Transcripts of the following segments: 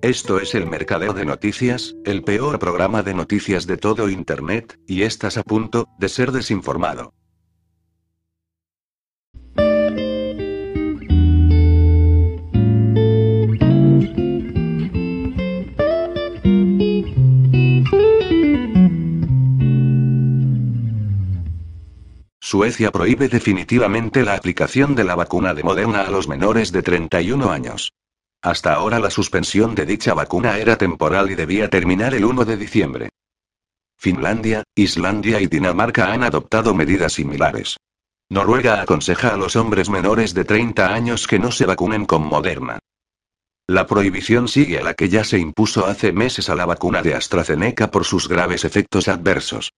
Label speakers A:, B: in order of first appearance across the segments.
A: Esto es el Mercadeo de Noticias, el peor programa de noticias de todo Internet, y estás a punto de ser desinformado. Suecia prohíbe definitivamente la aplicación de la vacuna de Moderna a los menores de 31 años. Hasta ahora la suspensión de dicha vacuna era temporal y debía terminar el 1 de diciembre. Finlandia, Islandia y Dinamarca han adoptado medidas similares. Noruega aconseja a los hombres menores de 30 años que no se vacunen con Moderna. La prohibición sigue a la que ya se impuso hace meses a la vacuna de AstraZeneca por sus graves efectos adversos.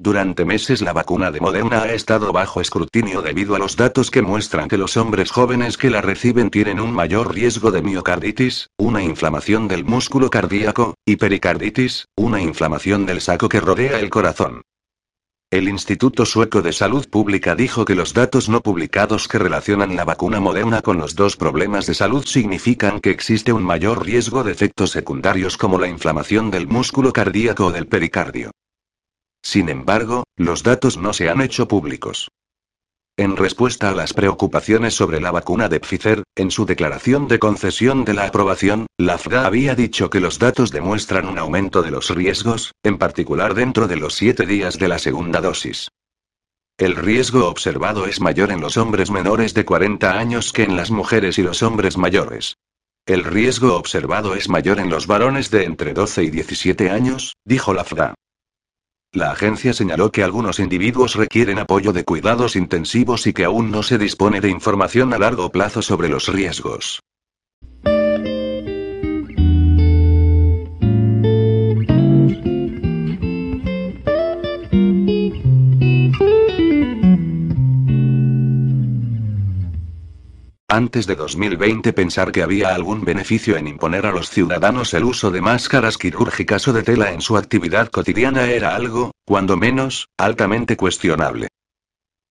A: Durante meses la vacuna de Moderna ha estado bajo escrutinio debido a los datos que muestran que los hombres jóvenes que la reciben tienen un mayor riesgo de miocarditis, una inflamación del músculo cardíaco, y pericarditis, una inflamación del saco que rodea el corazón. El Instituto Sueco de Salud Pública dijo que los datos no publicados que relacionan la vacuna moderna con los dos problemas de salud significan que existe un mayor riesgo de efectos secundarios como la inflamación del músculo cardíaco o del pericardio. Sin embargo, los datos no se han hecho públicos. En respuesta a las preocupaciones sobre la vacuna de Pfizer, en su declaración de concesión de la aprobación, la FDA había dicho que los datos demuestran un aumento de los riesgos, en particular dentro de los siete días de la segunda dosis. El riesgo observado es mayor en los hombres menores de 40 años que en las mujeres y los hombres mayores. El riesgo observado es mayor en los varones de entre 12 y 17 años, dijo la FDA. La agencia señaló que algunos individuos requieren apoyo de cuidados intensivos y que aún no se dispone de información a largo plazo sobre los riesgos. Antes de 2020 pensar que había algún beneficio en imponer a los ciudadanos el uso de máscaras quirúrgicas o de tela en su actividad cotidiana era algo, cuando menos, altamente cuestionable.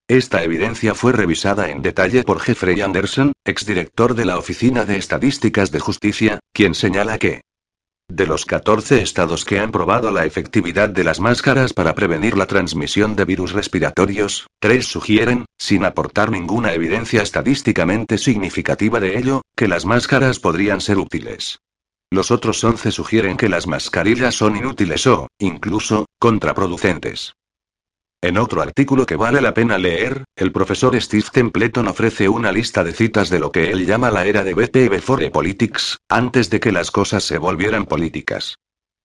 A: Esta evidencia fue revisada en detalle por Jeffrey Anderson, exdirector de la Oficina de Estadísticas de Justicia, quien señala que de los 14 estados que han probado la efectividad de las máscaras para prevenir la transmisión de virus respiratorios, tres sugieren, sin aportar ninguna evidencia estadísticamente significativa de ello, que las máscaras podrían ser útiles. Los otros 11 sugieren que las mascarillas son inútiles o, incluso, contraproducentes. En otro artículo que vale la pena leer, el profesor Steve Templeton ofrece una lista de citas de lo que él llama la era de BT before politics, antes de que las cosas se volvieran políticas.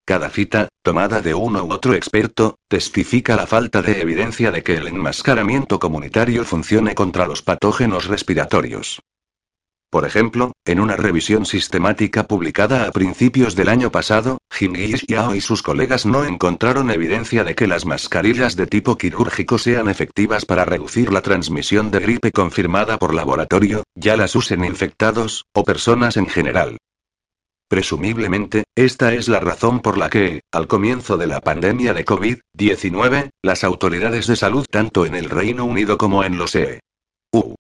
A: Cada cita, tomada de uno u otro experto, testifica la falta de evidencia de que el enmascaramiento comunitario funcione contra los patógenos respiratorios. Por ejemplo, en una revisión sistemática publicada a principios del año pasado, Jin Yao y sus colegas no encontraron evidencia de que las mascarillas de tipo quirúrgico sean efectivas para reducir la transmisión de gripe confirmada por laboratorio, ya las usen infectados, o personas en general. Presumiblemente, esta es la razón por la que, al comienzo de la pandemia de COVID-19, las autoridades de salud tanto en el Reino Unido como en los EU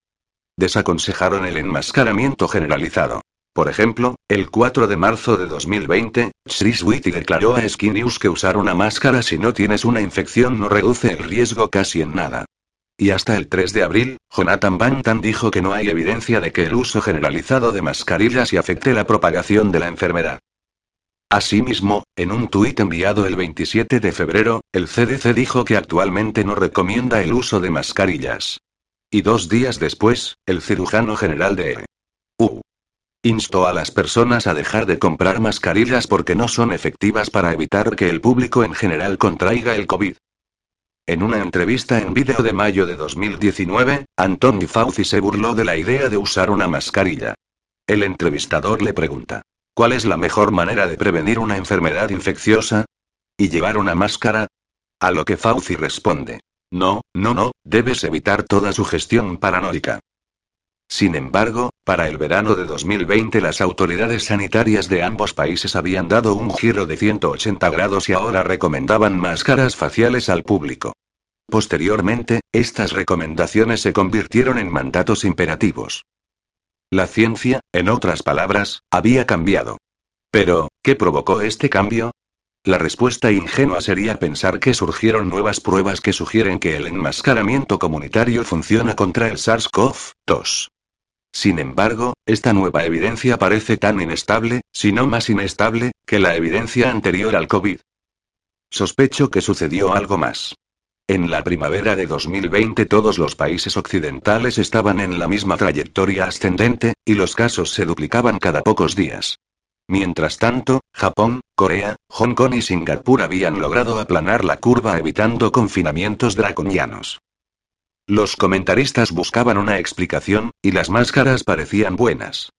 A: desaconsejaron el enmascaramiento generalizado. Por ejemplo, el 4 de marzo de 2020, Chris Whitty declaró a Sky News que usar una máscara si no tienes una infección no reduce el riesgo casi en nada. Y hasta el 3 de abril, Jonathan Bantan dijo que no hay evidencia de que el uso generalizado de mascarillas y afecte la propagación de la enfermedad. Asimismo, en un tuit enviado el 27 de febrero, el CDC dijo que actualmente no recomienda el uso de mascarillas. Y dos días después, el cirujano general de EU instó a las personas a dejar de comprar mascarillas porque no son efectivas para evitar que el público en general contraiga el COVID. En una entrevista en vídeo de mayo de 2019, Anthony Fauci se burló de la idea de usar una mascarilla. El entrevistador le pregunta, ¿cuál es la mejor manera de prevenir una enfermedad infecciosa? ¿Y llevar una máscara? A lo que Fauci responde, No, no, no, debes evitar toda sugestión paranoica. Sin embargo, para el verano de 2020 las autoridades sanitarias de ambos países habían dado un giro de 180 grados y ahora recomendaban máscaras faciales al público. Posteriormente, estas recomendaciones se convirtieron en mandatos imperativos. La ciencia, en otras palabras, había cambiado. Pero, ¿qué provocó este cambio? La respuesta ingenua sería pensar que surgieron nuevas pruebas que sugieren que el enmascaramiento comunitario funciona contra el SARS-CoV-2. Sin embargo, esta nueva evidencia parece tan inestable, si no más inestable, que la evidencia anterior al COVID. Sospecho que sucedió algo más. En la primavera de 2020 todos los países occidentales estaban en la misma trayectoria ascendente, y los casos se duplicaban cada pocos días. Mientras tanto, Japón, Corea, Hong Kong y Singapur habían logrado aplanar la curva evitando confinamientos draconianos. Los comentaristas buscaban una explicación, y las máscaras parecían buenas.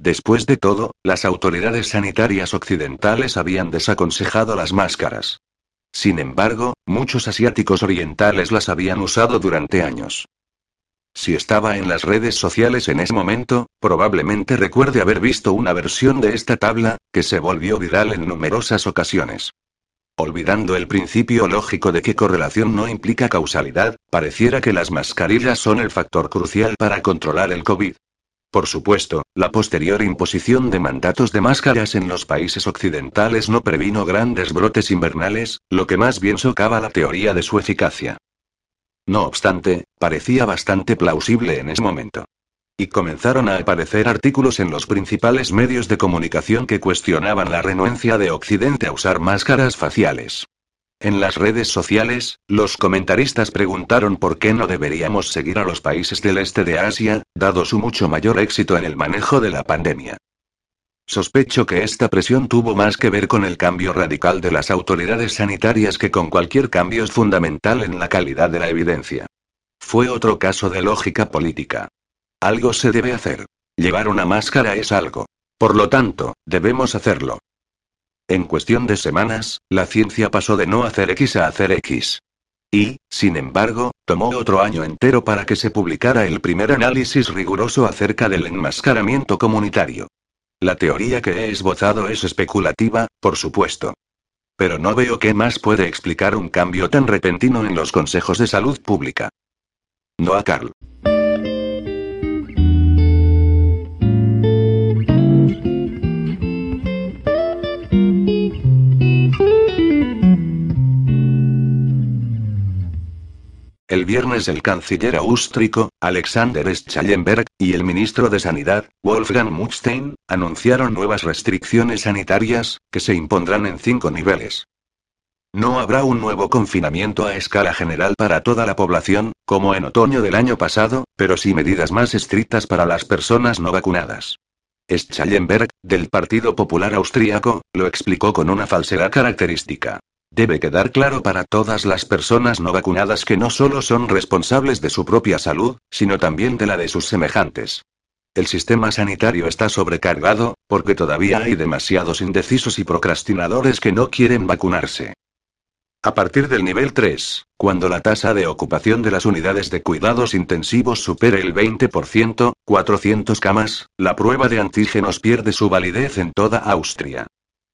A: Después de todo, las autoridades sanitarias occidentales habían desaconsejado las máscaras. Sin embargo, muchos asiáticos orientales las habían usado durante años. Si estaba en las redes sociales en ese momento, probablemente recuerde haber visto una versión de esta tabla, que se volvió viral en numerosas ocasiones. Olvidando el principio lógico de que correlación no implica causalidad, pareciera que las mascarillas son el factor crucial para controlar el COVID. Por supuesto, la posterior imposición de mandatos de máscaras en los países occidentales no previno grandes brotes invernales, lo que más bien socava la teoría de su eficacia. No obstante, parecía bastante plausible en ese momento. Y comenzaron a aparecer artículos en los principales medios de comunicación que cuestionaban la renuencia de Occidente a usar máscaras faciales. En las redes sociales, los comentaristas preguntaron por qué no deberíamos seguir a los países del este de Asia, dado su mucho mayor éxito en el manejo de la pandemia. Sospecho que esta presión tuvo más que ver con el cambio radical de las autoridades sanitarias que con cualquier cambio fundamental en la calidad de la evidencia. Fue otro caso de lógica política. Algo se debe hacer. Llevar una máscara es algo. Por lo tanto, debemos hacerlo. En cuestión de semanas, la ciencia pasó de no hacer X a hacer X. Y, sin embargo, tomó otro año entero para que se publicara el primer análisis riguroso acerca del enmascaramiento comunitario. La teoría que he esbozado es especulativa, por supuesto. Pero no veo qué más puede explicar un cambio tan repentino en los consejos de salud pública. No a Carl. El viernes el canciller austríaco, Alexander Schallenberg, y el ministro de Sanidad, Wolfgang Muckstein, anunciaron nuevas restricciones sanitarias, que se impondrán en cinco niveles. No habrá un nuevo confinamiento a escala general para toda la población, como en otoño del año pasado, pero sí medidas más estrictas para las personas no vacunadas. Schallenberg, del Partido Popular Austríaco, lo explicó con una falsedad característica. Debe quedar claro para todas las personas no vacunadas que no solo son responsables de su propia salud, sino también de la de sus semejantes. El sistema sanitario está sobrecargado, porque todavía hay demasiados indecisos y procrastinadores que no quieren vacunarse. A partir del nivel 3, cuando la tasa de ocupación de las unidades de cuidados intensivos supere el 20%, 400 camas, la prueba de antígenos pierde su validez en toda Austria.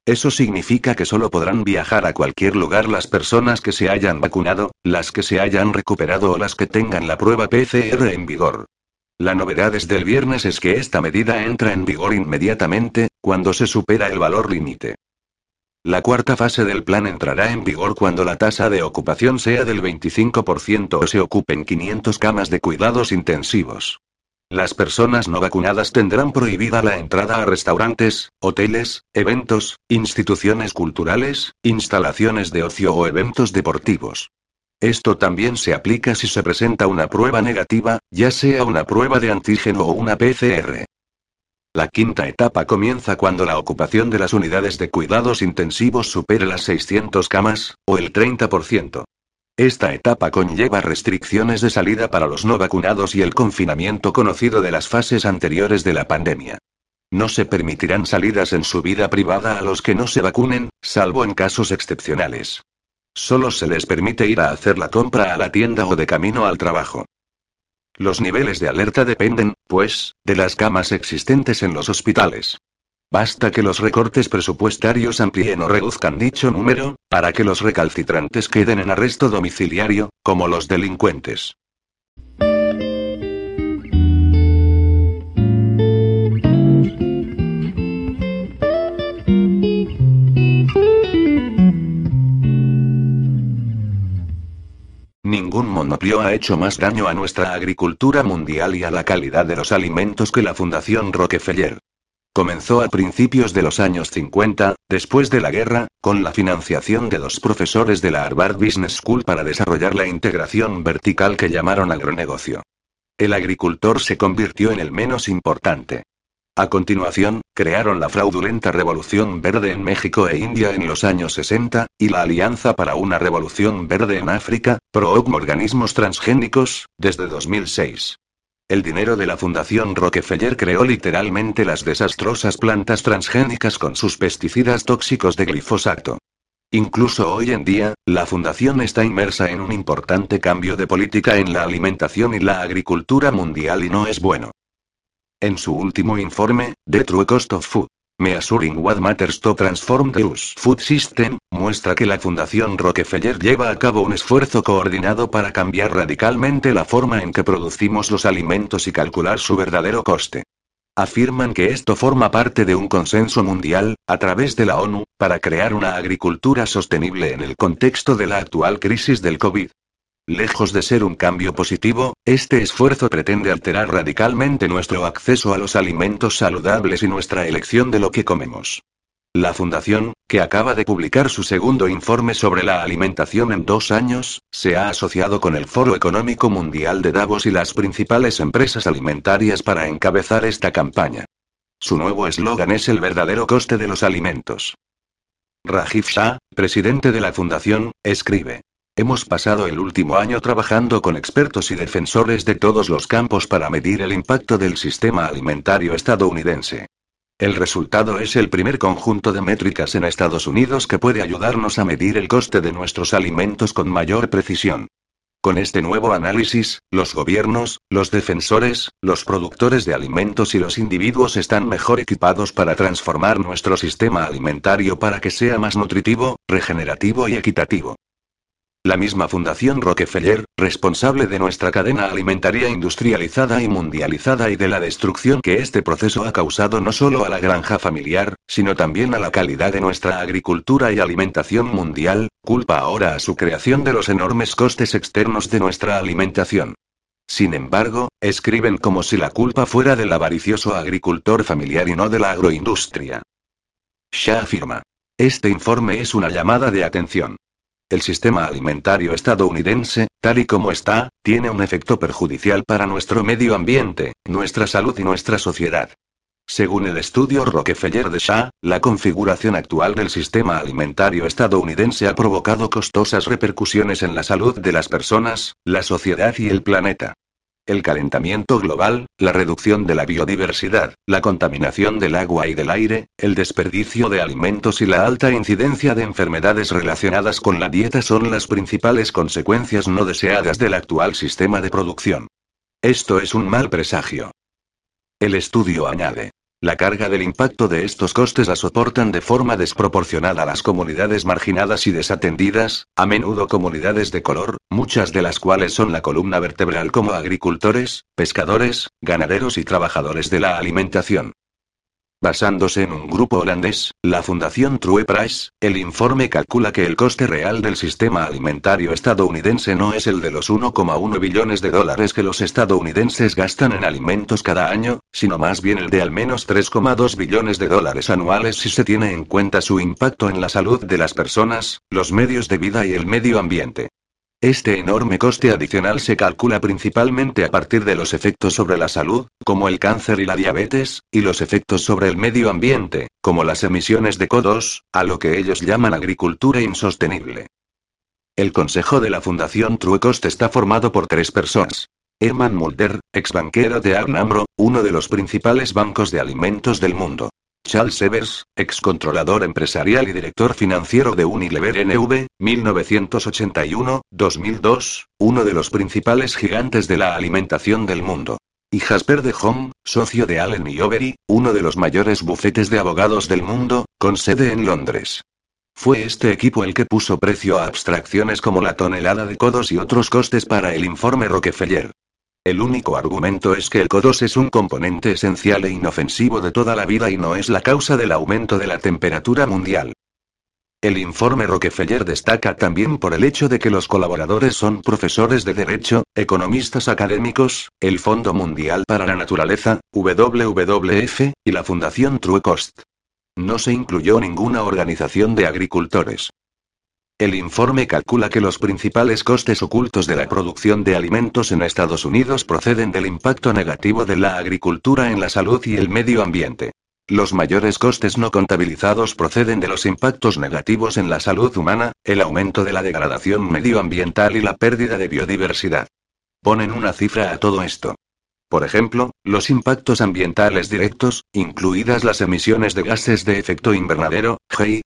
A: Eso significa que solo podrán viajar a cualquier lugar las personas que se hayan vacunado, las que se hayan recuperado o las que tengan la prueba PCR en vigor. La novedad desde el viernes es que esta medida entra en vigor inmediatamente, cuando se supera el valor límite. La cuarta fase del plan entrará en vigor cuando la tasa de ocupación sea del 25% o se ocupen 500 camas de cuidados intensivos. Las personas no vacunadas tendrán prohibida la entrada a restaurantes, hoteles, eventos, instituciones culturales, instalaciones de ocio o eventos deportivos. Esto también se aplica si se presenta una prueba negativa, ya sea una prueba de antígeno o una PCR. La quinta etapa comienza cuando la ocupación de las unidades de cuidados intensivos supere las 600 camas, o el 30%. Esta etapa conlleva restricciones de salida para los no vacunados y el confinamiento conocido de las fases anteriores de la pandemia. No se permitirán salidas en su vida privada a los que no se vacunen, salvo en casos excepcionales. Solo se les permite ir a hacer la compra a la tienda o de camino al trabajo. Los niveles de alerta dependen, pues, de las camas existentes en los hospitales. Basta que los recortes presupuestarios amplíen o reduzcan dicho número, para que los recalcitrantes queden en arresto domiciliario, como los delincuentes. Ningún monopolio ha hecho más daño a nuestra agricultura mundial y a la calidad de los alimentos que la Fundación Rockefeller. Comenzó a principios de los años 50, después de la guerra, con la financiación de dos profesores de la Harvard Business School para desarrollar la integración vertical que llamaron agronegocio. El agricultor se convirtió en el menos importante. A continuación, crearon la fraudulenta Revolución Verde en México e India en los años 60, y la Alianza para una Revolución Verde en África, pro organismos transgénicos, desde 2006. El dinero de la Fundación Rockefeller creó literalmente las desastrosas plantas transgénicas con sus pesticidas tóxicos de glifosato. Incluso hoy en día, la Fundación está inmersa en un importante cambio de política en la alimentación y la agricultura mundial y no es bueno. En su último informe, The True Cost of Food, Measuring What Matters to Transform the US Food System, muestra que la Fundación Rockefeller lleva a cabo un esfuerzo coordinado para cambiar radicalmente la forma en que producimos los alimentos y calcular su verdadero coste. Afirman que esto forma parte de un consenso mundial, a través de la ONU, para crear una agricultura sostenible en el contexto de la actual crisis del COVID. Lejos de ser un cambio positivo, este esfuerzo pretende alterar radicalmente nuestro acceso a los alimentos saludables y nuestra elección de lo que comemos. La Fundación, que acaba de publicar su segundo informe sobre la alimentación en dos años, se ha asociado con el Foro Económico Mundial de Davos y las principales empresas alimentarias para encabezar esta campaña. Su nuevo eslogan es el verdadero coste de los alimentos. Rajiv Shah, presidente de la Fundación, escribe. Hemos pasado el último año trabajando con expertos y defensores de todos los campos para medir el impacto del sistema alimentario estadounidense. El resultado es el primer conjunto de métricas en Estados Unidos que puede ayudarnos a medir el coste de nuestros alimentos con mayor precisión. Con este nuevo análisis, los gobiernos, los defensores, los productores de alimentos y los individuos están mejor equipados para transformar nuestro sistema alimentario para que sea más nutritivo, regenerativo y equitativo. La misma Fundación Rockefeller, responsable de nuestra cadena alimentaria industrializada y mundializada y de la destrucción que este proceso ha causado no solo a la granja familiar, sino también a la calidad de nuestra agricultura y alimentación mundial, culpa ahora a su creación de los enormes costes externos de nuestra alimentación. Sin embargo, escriben como si la culpa fuera del avaricioso agricultor familiar y no de la agroindustria. Shah afirma. Este informe es una llamada de atención. El sistema alimentario estadounidense, tal y como está, tiene un efecto perjudicial para nuestro medio ambiente, nuestra salud y nuestra sociedad. Según el estudio Rockefeller de Shah, la configuración actual del sistema alimentario estadounidense ha provocado costosas repercusiones en la salud de las personas, la sociedad y el planeta. El calentamiento global, la reducción de la biodiversidad, la contaminación del agua y del aire, el desperdicio de alimentos y la alta incidencia de enfermedades relacionadas con la dieta son las principales consecuencias no deseadas del actual sistema de producción. Esto es un mal presagio. El estudio añade. La carga del impacto de estos costes la soportan de forma desproporcionada las comunidades marginadas y desatendidas, a menudo comunidades de color, muchas de las cuales son la columna vertebral como agricultores, pescadores, ganaderos y trabajadores de la alimentación. Basándose en un grupo holandés, la Fundación True Price, el informe calcula que el coste real del sistema alimentario estadounidense no es el de los 1,1 billones de dólares que los estadounidenses gastan en alimentos cada año, sino más bien el de al menos 3,2 billones de dólares anuales si se tiene en cuenta su impacto en la salud de las personas, los medios de vida y el medio ambiente. Este enorme coste adicional se calcula principalmente a partir de los efectos sobre la salud, como el cáncer y la diabetes, y los efectos sobre el medio ambiente, como las emisiones de CO2, a lo que ellos llaman agricultura insostenible. El consejo de la Fundación Truecost está formado por tres personas. Herman Mulder, ex banquero de Arnambro, uno de los principales bancos de alimentos del mundo. Charles Evers, excontrolador empresarial y director financiero de Unilever NV, 1981-2002, uno de los principales gigantes de la alimentación del mundo. Y Jasper de Home, socio de Allen y Overy, uno de los mayores bufetes de abogados del mundo, con sede en Londres. Fue este equipo el que puso precio a abstracciones como la tonelada de codos y otros costes para el informe Rockefeller. El único argumento es que el CO2 es un componente esencial e inofensivo de toda la vida y no es la causa del aumento de la temperatura mundial. El informe Rockefeller destaca también por el hecho de que los colaboradores son profesores de derecho, economistas académicos, el Fondo Mundial para la Naturaleza, WWF, y la Fundación True Cost. No se incluyó ninguna organización de agricultores. El informe calcula que los principales costes ocultos de la producción de alimentos en Estados Unidos proceden del impacto negativo de la agricultura en la salud y el medio ambiente. Los mayores costes no contabilizados proceden de los impactos negativos en la salud humana, el aumento de la degradación medioambiental y la pérdida de biodiversidad. Ponen una cifra a todo esto. Por ejemplo, los impactos ambientales directos, incluidas las emisiones de gases de efecto invernadero,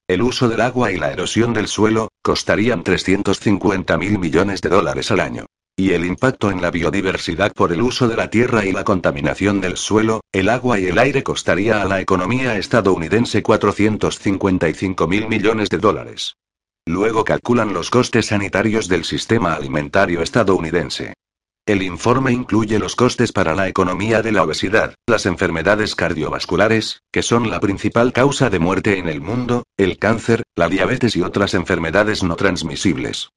A: el uso del agua y la erosión del suelo, costarían 350 mil millones de dólares al año. Y el impacto en la biodiversidad por el uso de la tierra y la contaminación del suelo, el agua y el aire costaría a la economía estadounidense 455 mil millones de dólares. Luego calculan los costes sanitarios del sistema alimentario estadounidense. El informe incluye los costes para la economía de la obesidad, las enfermedades cardiovasculares, que son la principal causa de muerte en el mundo, el cáncer, la diabetes y otras enfermedades no transmisibles.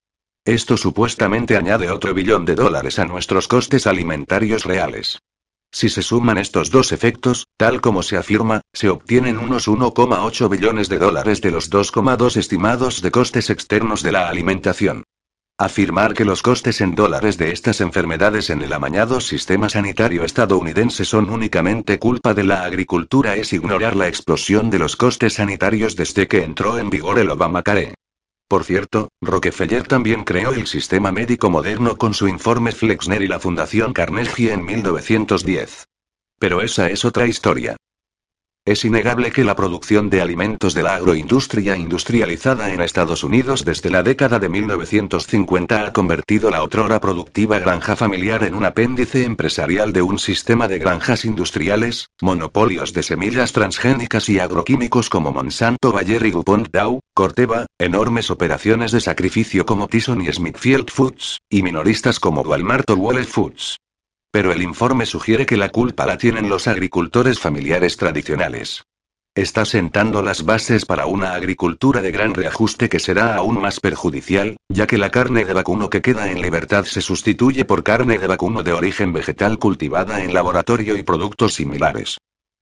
A: Esto supuestamente añade otro billón de dólares a nuestros costes alimentarios reales. Si se suman estos dos efectos, tal como se afirma, se obtienen unos 1,8 billones de dólares de los 2,2 estimados de costes externos de la alimentación. Afirmar que los costes en dólares de estas enfermedades en el amañado sistema sanitario estadounidense son únicamente culpa de la agricultura es ignorar la explosión de los costes sanitarios desde que entró en vigor el Obamacare. Por cierto, Rockefeller también creó el sistema médico moderno con su informe Flexner y la Fundación Carnegie en 1910. Pero esa es otra historia. Es innegable que la producción de alimentos de la agroindustria industrializada en Estados Unidos desde la década de 1950 ha convertido la otrora productiva granja familiar en un apéndice empresarial de un sistema de granjas industriales, monopolios de semillas transgénicas y agroquímicos como Monsanto Bayer y DuPont Dow, Corteva, enormes operaciones de sacrificio como Tyson y Smithfield Foods, y minoristas como Walmart o Whole Foods. Pero el informe sugiere que la culpa la tienen los agricultores familiares tradicionales. Está sentando las bases para una agricultura de gran reajuste que será aún más perjudicial, ya que la carne de vacuno que queda en libertad se sustituye por carne de vacuno de origen vegetal cultivada en laboratorio y productos similares.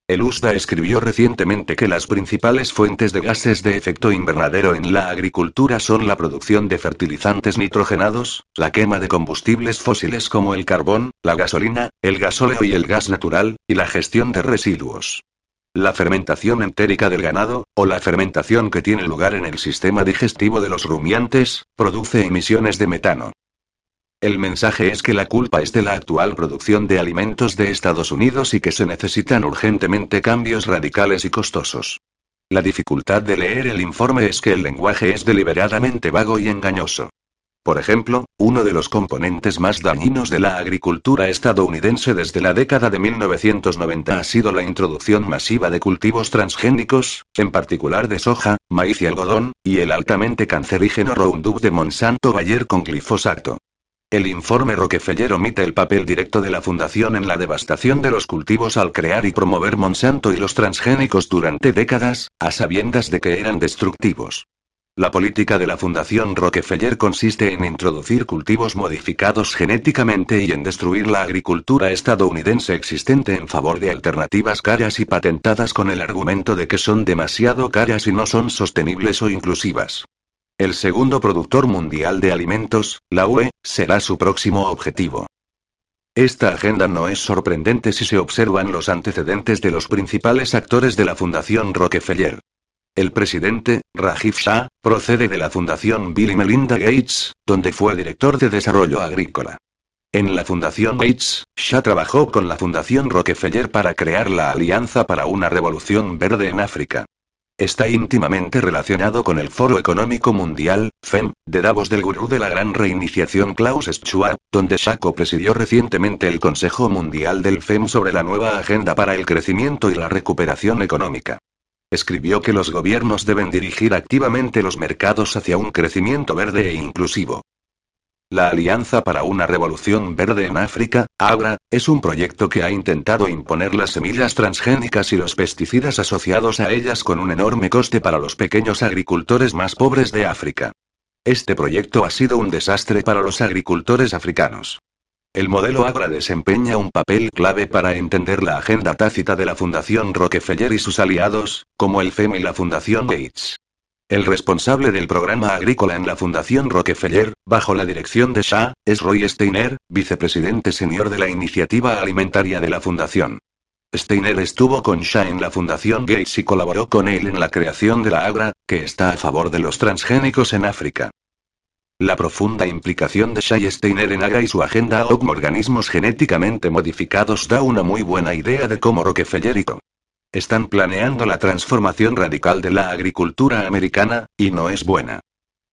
A: El USDA escribió recientemente que las principales fuentes de gases de efecto invernadero en la agricultura son la producción de fertilizantes nitrogenados, la quema de combustibles fósiles como el carbón, la gasolina, el gasóleo y el gas natural, y la gestión de residuos. La fermentación entérica del ganado, o la fermentación que tiene lugar en el sistema digestivo de los rumiantes, produce emisiones de metano. El mensaje es que la culpa es de la actual producción de alimentos de Estados Unidos y que se necesitan urgentemente cambios radicales y costosos. La dificultad de leer el informe es que el lenguaje es deliberadamente vago y engañoso. Por ejemplo, uno de los componentes más dañinos de la agricultura estadounidense desde la década de 1990 ha sido la introducción masiva de cultivos transgénicos, en particular de soja, maíz y algodón, y el altamente cancerígeno Roundup de Monsanto Bayer con glifosato. El informe Rockefeller omite el papel directo de la fundación en la devastación de los cultivos al crear y promover Monsanto y los transgénicos durante décadas, a sabiendas de que eran destructivos. La política de la Fundación Rockefeller consiste en introducir cultivos modificados genéticamente y en destruir la agricultura estadounidense existente en favor de alternativas caras y patentadas con el argumento de que son demasiado caras y no son sostenibles o inclusivas. El segundo productor mundial de alimentos, la UE, será su próximo objetivo. Esta agenda no es sorprendente si se observan los antecedentes de los principales actores de la Fundación Rockefeller. El presidente, Rajiv Shah, procede de la Fundación Bill y Melinda Gates, donde fue director de desarrollo agrícola. En la Fundación Gates, Shah trabajó con la Fundación Rockefeller para crear la Alianza para una Revolución Verde en África. Está íntimamente relacionado con el Foro Económico Mundial, FEM, de Davos del gurú de la gran reiniciación Klaus Schwab, donde Shako presidió recientemente el Consejo Mundial del FEM sobre la nueva agenda para el crecimiento y la recuperación económica. Escribió que los gobiernos deben dirigir activamente los mercados hacia un crecimiento verde e inclusivo. La Alianza para una Revolución Verde en África, AGRA, es un proyecto que ha intentado imponer las semillas transgénicas y los pesticidas asociados a ellas con un enorme coste para los pequeños agricultores más pobres de África. Este proyecto ha sido un desastre para los agricultores africanos. El modelo AGRA desempeña un papel clave para entender la agenda tácita de la Fundación Rockefeller y sus aliados, como el FEM y la Fundación Gates. El responsable del programa agrícola en la Fundación Rockefeller, bajo la dirección de Shah, es Roy Steiner, vicepresidente senior de la iniciativa alimentaria de la Fundación. Steiner estuvo con Shah en la Fundación Gates y colaboró con él en la creación de la AGRA, que está a favor de los transgénicos en África. La profunda implicación de Shah y Steiner en AGRA y su agenda OGM organismos genéticamente modificados da una muy buena idea de cómo Rockefeller y Co. Están planeando la transformación radical de la agricultura americana, y no es buena.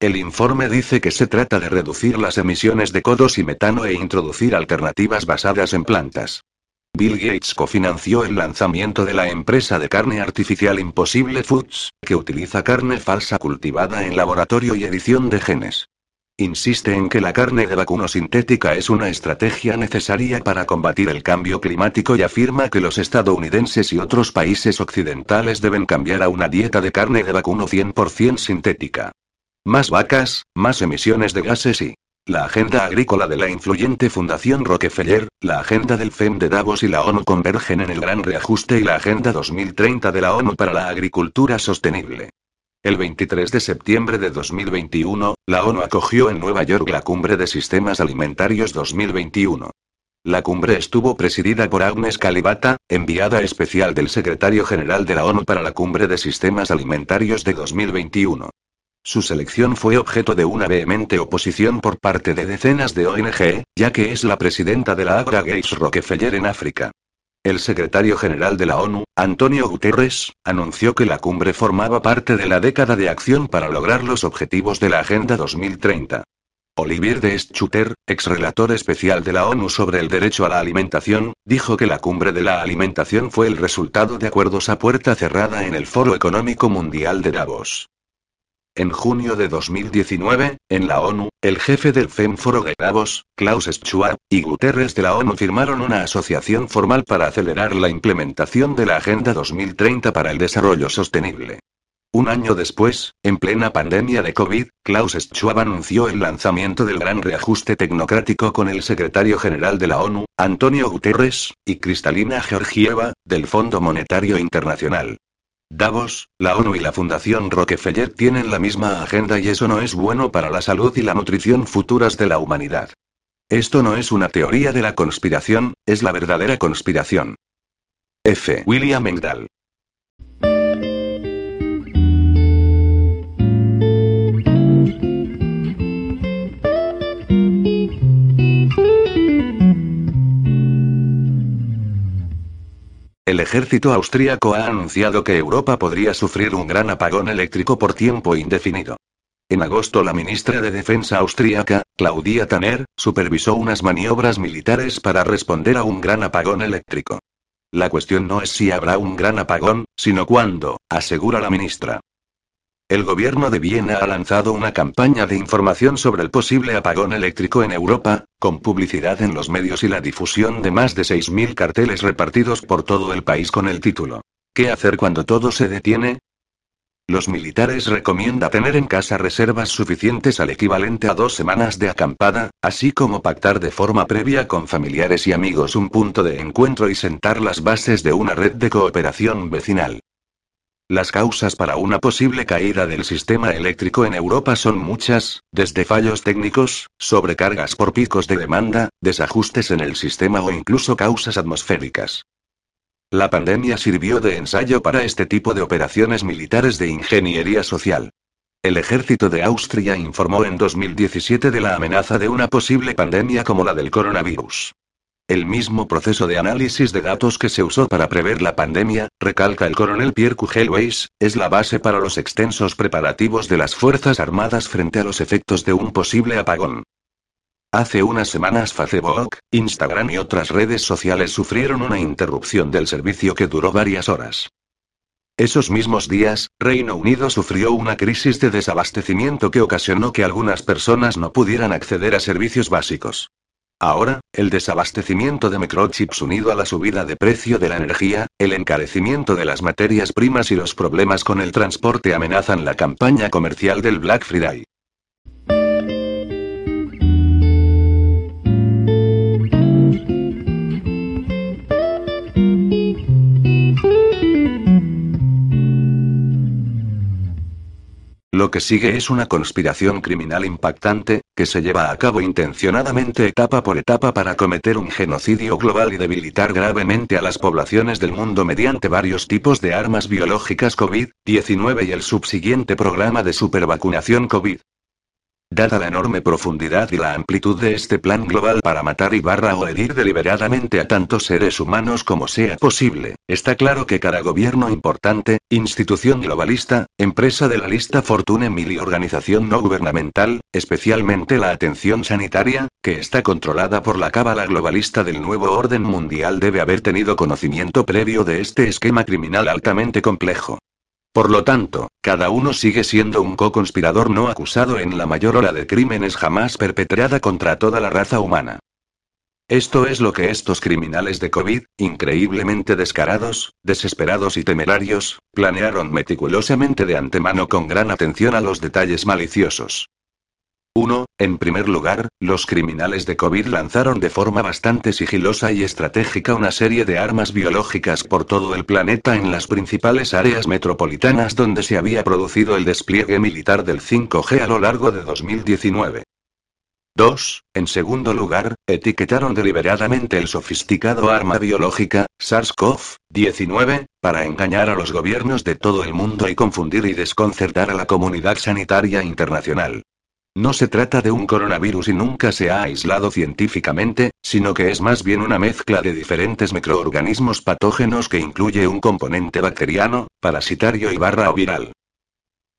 A: El informe dice que se trata de reducir las emisiones de codos y metano e introducir alternativas basadas en plantas. Bill Gates cofinanció el lanzamiento de la empresa de carne artificial Impossible Foods, que utiliza carne falsa cultivada en laboratorio y edición de genes. Insiste en que la carne de vacuno sintética es una estrategia necesaria para combatir el cambio climático y afirma que los estadounidenses y otros países occidentales deben cambiar a una dieta de carne de vacuno 100% sintética. Más vacas, más emisiones de gases y la agenda agrícola de la influyente Fundación Rockefeller, la agenda del FEM de Davos y la ONU convergen en el gran reajuste y la Agenda 2030 de la ONU para la Agricultura Sostenible. El 23 de septiembre de 2021, la ONU acogió en Nueva York la Cumbre de Sistemas Alimentarios 2021. La cumbre estuvo presidida por Agnes Calibata, enviada especial del secretario general de la ONU para la Cumbre de Sistemas Alimentarios de 2021. Su selección fue objeto de una vehemente oposición por parte de decenas de ONG, ya que es la presidenta de la Agra Gates Rockefeller en África. El secretario general de la ONU, Antonio Guterres, anunció que la cumbre formaba parte de la década de acción para lograr los objetivos de la Agenda 2030. Olivier de Schutter, ex relator especial de la ONU sobre el derecho a la alimentación, dijo que la cumbre de la alimentación fue el resultado de acuerdos a puerta cerrada en el Foro Económico Mundial de Davos. En junio de 2019, en la ONU, el jefe del FEM Foro de Davos, Klaus Schwab, y Guterres de la ONU firmaron una asociación formal para acelerar la implementación de la Agenda 2030 para el Desarrollo Sostenible. Un año después, en plena pandemia de COVID, Klaus Schwab anunció el lanzamiento del gran reajuste tecnocrático con el secretario general de la ONU, Antonio Guterres, y Cristalina Georgieva, del Fondo Monetario Internacional. Davos, la ONU y la Fundación Rockefeller tienen la misma agenda y eso no es bueno para la salud y la nutrición futuras de la humanidad. Esto no es una teoría de la conspiración, es la verdadera conspiración. F. William Engdahl El ejército austríaco ha anunciado que Europa podría sufrir un gran apagón eléctrico por tiempo indefinido. En agosto la ministra de Defensa austríaca, Claudia Tanner, supervisó unas maniobras militares para responder a un gran apagón eléctrico. La cuestión no es si habrá un gran apagón, sino cuándo, asegura la ministra. El gobierno de Viena ha lanzado una campaña de información sobre el posible apagón eléctrico en Europa, con publicidad en los medios y la difusión de más de 6.000 carteles repartidos por todo el país con el título ¿Qué hacer cuando todo se detiene? Los militares recomienda tener en casa reservas suficientes al equivalente a dos semanas de acampada, así como pactar de forma previa con familiares y amigos un punto de encuentro y sentar las bases de una red de cooperación vecinal. Las causas para una posible caída del sistema eléctrico en Europa son muchas, desde fallos técnicos, sobrecargas por picos de demanda, desajustes en el sistema o incluso causas atmosféricas. La pandemia sirvió de ensayo para este tipo de operaciones militares de ingeniería social. El ejército de Austria informó en 2017 de la amenaza de una posible pandemia como la del coronavirus. El mismo proceso de análisis de datos que se usó para prever la pandemia, recalca el coronel Pierre Kugelweis, es la base para los extensos preparativos de las Fuerzas Armadas frente a los efectos de un posible apagón. Hace unas semanas Facebook, Instagram y otras redes sociales sufrieron una interrupción del servicio que duró varias horas. Esos mismos días, Reino Unido sufrió una crisis de desabastecimiento que ocasionó que algunas personas no pudieran acceder a servicios básicos. Ahora, el desabastecimiento de microchips unido a la subida de precio de la energía, el encarecimiento de las materias primas y los problemas con el transporte amenazan la campaña comercial del Black Friday. Lo que sigue es una conspiración criminal impactante, que se lleva a cabo intencionadamente etapa por etapa para cometer un genocidio global y debilitar gravemente a las poblaciones del mundo mediante varios tipos de armas biológicas COVID-19 y el subsiguiente programa de supervacunación COVID. Dada la enorme profundidad y la amplitud de este plan global para matar y barra o herir deliberadamente a tantos seres humanos como sea posible, está claro que cada gobierno importante, institución globalista, empresa de la lista Fortune Mil y organización no gubernamental, especialmente la atención sanitaria, que está controlada por la cábala globalista del nuevo orden mundial debe haber tenido conocimiento previo de este esquema criminal altamente complejo. Por lo tanto, cada uno sigue siendo un co-conspirador no acusado en la mayor ola de crímenes jamás perpetrada contra toda la raza humana. Esto es lo que estos criminales de COVID, increíblemente descarados, desesperados y temerarios, planearon meticulosamente de antemano con gran atención a los detalles maliciosos. 1. En primer lugar, los criminales de COVID lanzaron de forma bastante sigilosa y estratégica una serie de armas biológicas por todo el planeta en las principales áreas metropolitanas donde se había producido el despliegue militar del 5G a lo largo de 2019. 2. En segundo lugar, etiquetaron deliberadamente el sofisticado arma biológica, SARS-CoV-19, para engañar a los gobiernos de todo el mundo y confundir y desconcertar a la comunidad sanitaria internacional. No se trata de un coronavirus y nunca se ha aislado científicamente, sino que es más bien una mezcla de diferentes microorganismos patógenos que incluye un componente bacteriano, parasitario y barra o viral.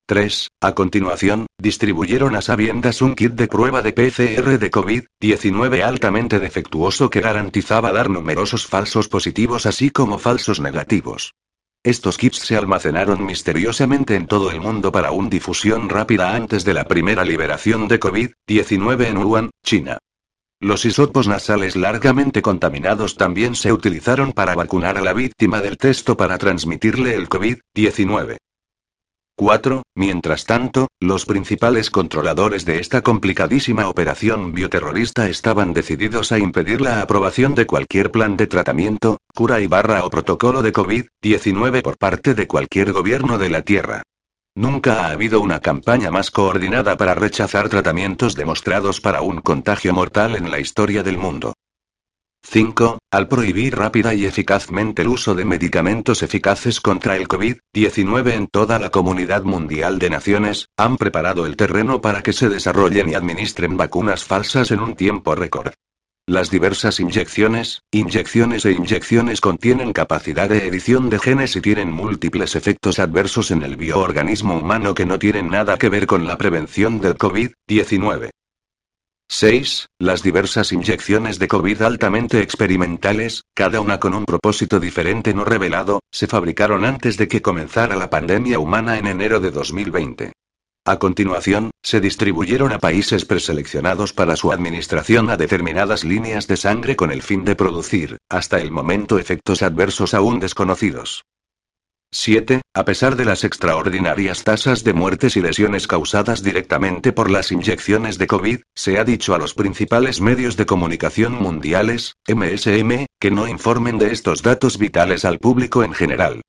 A: 3. A continuación, distribuyeron a sabiendas un kit de prueba de PCR de COVID-19 altamente defectuoso que garantizaba dar numerosos falsos positivos así como falsos negativos. Estos kits se almacenaron misteriosamente en todo el mundo para una difusión rápida antes de la primera liberación de COVID-19 en Wuhan, China. Los hisopos nasales largamente contaminados también se utilizaron para vacunar a la víctima del testo para transmitirle el COVID-19. 4. Mientras tanto, los principales controladores de esta complicadísima operación bioterrorista estaban decididos a impedir la aprobación de cualquier plan de tratamiento, cura y barra o protocolo de COVID-19 por parte de cualquier gobierno de la Tierra. Nunca ha habido una campaña más coordinada para rechazar tratamientos demostrados para un contagio mortal en la historia del mundo. 5. Al prohibir rápida y eficazmente el uso de medicamentos eficaces contra el COVID-19 en toda la comunidad mundial de naciones, han preparado el terreno para que se desarrollen y administren vacunas falsas en un tiempo récord. Las diversas inyecciones, inyecciones e inyecciones contienen capacidad de edición de genes y tienen múltiples efectos adversos en el bioorganismo humano que no tienen nada que ver con la prevención del COVID-19. 6. Las diversas inyecciones de COVID altamente experimentales, cada una con un propósito diferente no revelado, se fabricaron antes de que comenzara la pandemia humana en enero de 2020. A continuación, se distribuyeron a países preseleccionados para su administración a determinadas líneas de sangre con el fin de producir, hasta el momento, efectos adversos aún desconocidos. 7. A pesar de las extraordinarias tasas de muertes y lesiones causadas directamente por las inyecciones de COVID, se ha dicho a los principales medios de comunicación mundiales, MSM, que no informen de estos datos vitales al público en general.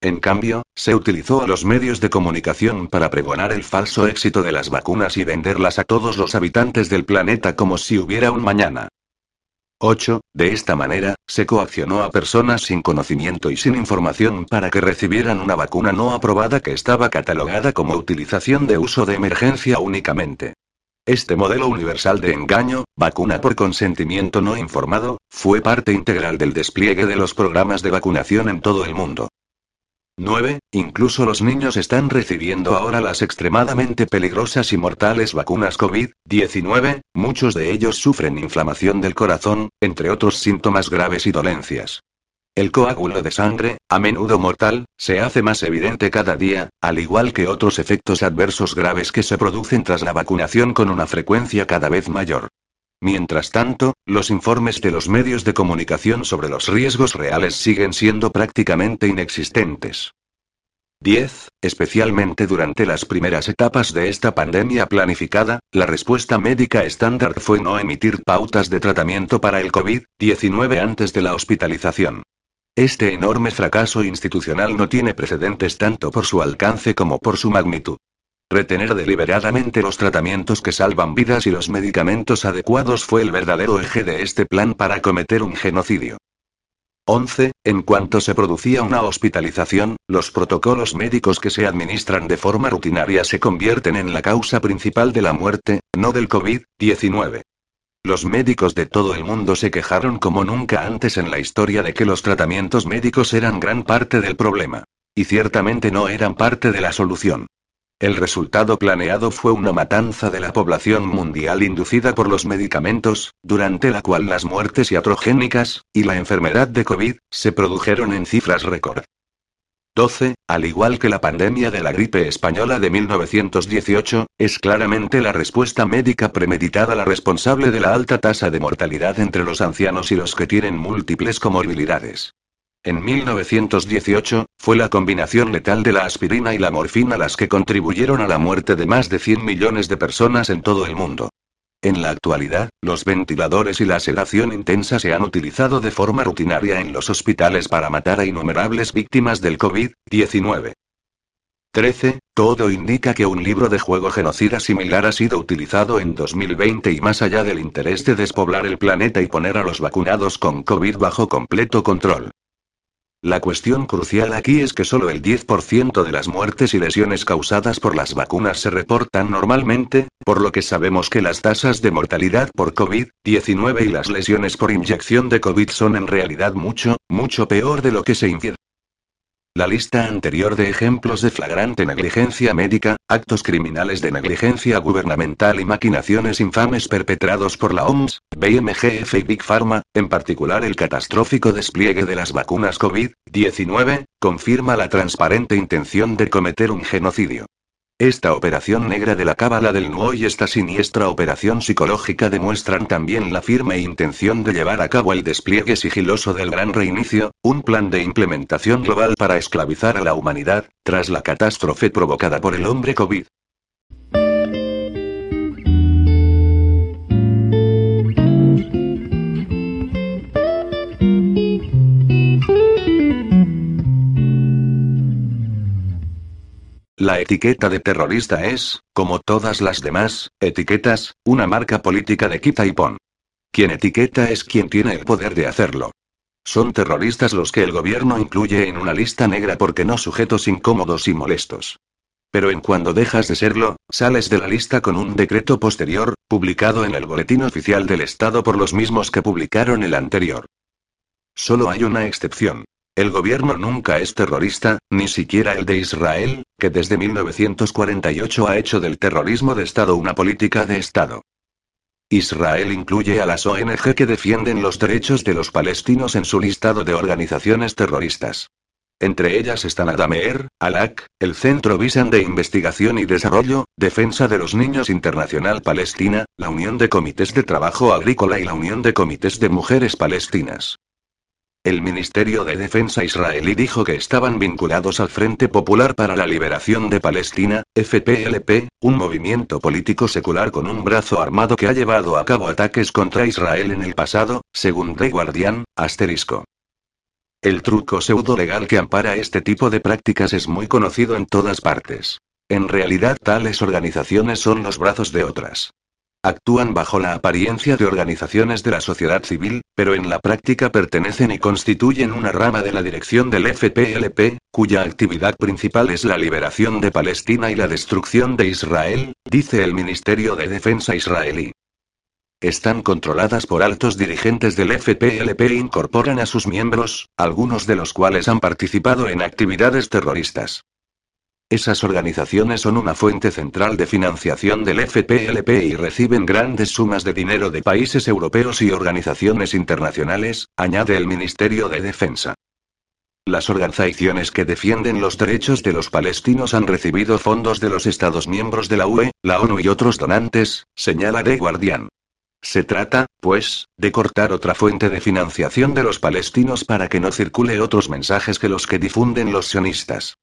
A: En cambio, se utilizó a los medios de comunicación para pregonar el falso éxito de las vacunas y venderlas a todos los habitantes del planeta como si hubiera un mañana. 8. De esta manera, se coaccionó a personas sin conocimiento y sin información para que recibieran una vacuna no aprobada que estaba catalogada como utilización de uso de emergencia únicamente. Este modelo universal de engaño, vacuna por consentimiento no informado, fue parte integral del despliegue de los programas de vacunación en todo el mundo. 9. Incluso los niños están recibiendo ahora las extremadamente peligrosas y mortales vacunas COVID-19, muchos de ellos sufren inflamación del corazón, entre otros síntomas graves y dolencias. El coágulo de sangre, a menudo mortal, se hace más evidente cada día, al igual que otros efectos adversos graves que se producen tras la vacunación con una frecuencia cada vez mayor. Mientras tanto, los informes de los medios de comunicación sobre los riesgos reales siguen siendo prácticamente inexistentes. 10. Especialmente durante las primeras etapas de esta pandemia planificada, la respuesta médica estándar fue no emitir pautas de tratamiento para el COVID-19 antes de la hospitalización. Este enorme fracaso institucional no tiene precedentes tanto por su alcance como por su magnitud. Retener deliberadamente los tratamientos que salvan vidas y los medicamentos adecuados fue el verdadero eje de este plan para cometer un genocidio. 11. En cuanto se producía una hospitalización, los protocolos médicos que se administran de forma rutinaria se convierten en la causa principal de la muerte, no del COVID-19. Los médicos de todo el mundo se quejaron como nunca antes en la historia de que los tratamientos médicos eran gran parte del problema. Y ciertamente no eran parte de la solución. El resultado planeado fue una matanza de la población mundial inducida por los medicamentos, durante la cual las muertes iatrogénicas, y la enfermedad de COVID, se produjeron en cifras récord. 12. Al igual que la pandemia de la gripe española de 1918, es claramente la respuesta médica premeditada la responsable de la alta tasa de mortalidad entre los ancianos y los que tienen múltiples comorbilidades. En 1918, fue la combinación letal de la aspirina y la morfina las que contribuyeron a la muerte de más de 100 millones de personas en todo el mundo. En la actualidad, los ventiladores y la sedación intensa se han utilizado de forma rutinaria en los hospitales para matar a innumerables víctimas del COVID-19. 13. Todo indica que un libro de juego genocida similar ha sido utilizado en 2020 y más allá del interés de despoblar el planeta y poner a los vacunados con COVID bajo completo control. La cuestión crucial aquí es que solo el 10% de las muertes y lesiones causadas por las vacunas se reportan normalmente, por lo que sabemos que las tasas de mortalidad por COVID-19 y las lesiones por inyección de COVID son en realidad mucho, mucho peor de lo que se infiere. La lista anterior de ejemplos de flagrante negligencia médica, actos criminales de negligencia gubernamental y maquinaciones infames perpetrados por la OMS, BMGF y Big Pharma, en particular el catastrófico despliegue de las vacunas COVID-19, confirma la transparente intención de cometer un genocidio. Esta operación negra de la cábala del NUO y esta siniestra operación psicológica demuestran también la firme intención de llevar a cabo el despliegue sigiloso del gran reinicio, un plan de implementación global para esclavizar a la humanidad, tras la catástrofe provocada por el hombre COVID. La etiqueta de terrorista es, como todas las demás, etiquetas, una marca política de quita y pon. Quien etiqueta es quien tiene el poder de hacerlo. Son terroristas los que el gobierno incluye en una lista negra porque no sujetos incómodos y molestos. Pero en cuando dejas de serlo, sales de la lista con un decreto posterior, publicado en el Boletín Oficial del Estado por los mismos que publicaron el anterior. Solo hay una excepción. El gobierno nunca es terrorista, ni siquiera el de Israel, que desde 1948 ha hecho del terrorismo de Estado una política de Estado. Israel incluye a las ONG que defienden los derechos de los palestinos en su listado de organizaciones terroristas. Entre ellas están Adameer, ALAC, el Centro Visan de Investigación y Desarrollo, Defensa de los Niños Internacional Palestina, la Unión de Comités de Trabajo Agrícola y la Unión de Comités de Mujeres Palestinas. El Ministerio de Defensa israelí dijo que estaban vinculados al Frente Popular para la Liberación de Palestina, FPLP, un movimiento político secular con un brazo armado que ha llevado a cabo ataques contra Israel en el pasado, según The Guardian, asterisco. El truco pseudo legal que ampara este tipo de prácticas es muy conocido en todas partes. En realidad tales organizaciones son los brazos de otras. Actúan bajo la apariencia de organizaciones de la sociedad civil, pero en la práctica pertenecen y constituyen una rama de la dirección del FPLP, cuya actividad principal es la liberación de Palestina y la destrucción de Israel, dice el Ministerio de Defensa israelí. Están controladas por altos dirigentes del FPLP e incorporan a sus miembros, algunos de los cuales han participado en actividades terroristas. Esas organizaciones son una fuente central de financiación del FPLP y reciben grandes sumas de dinero de países europeos y organizaciones internacionales, añade el Ministerio de Defensa. Las organizaciones que defienden los derechos de los palestinos han recibido fondos de los Estados miembros de la UE, la ONU y otros donantes, señala The Guardian. Se trata, pues, de cortar otra fuente de financiación de los palestinos para que no circule otros mensajes que los que difunden los sionistas.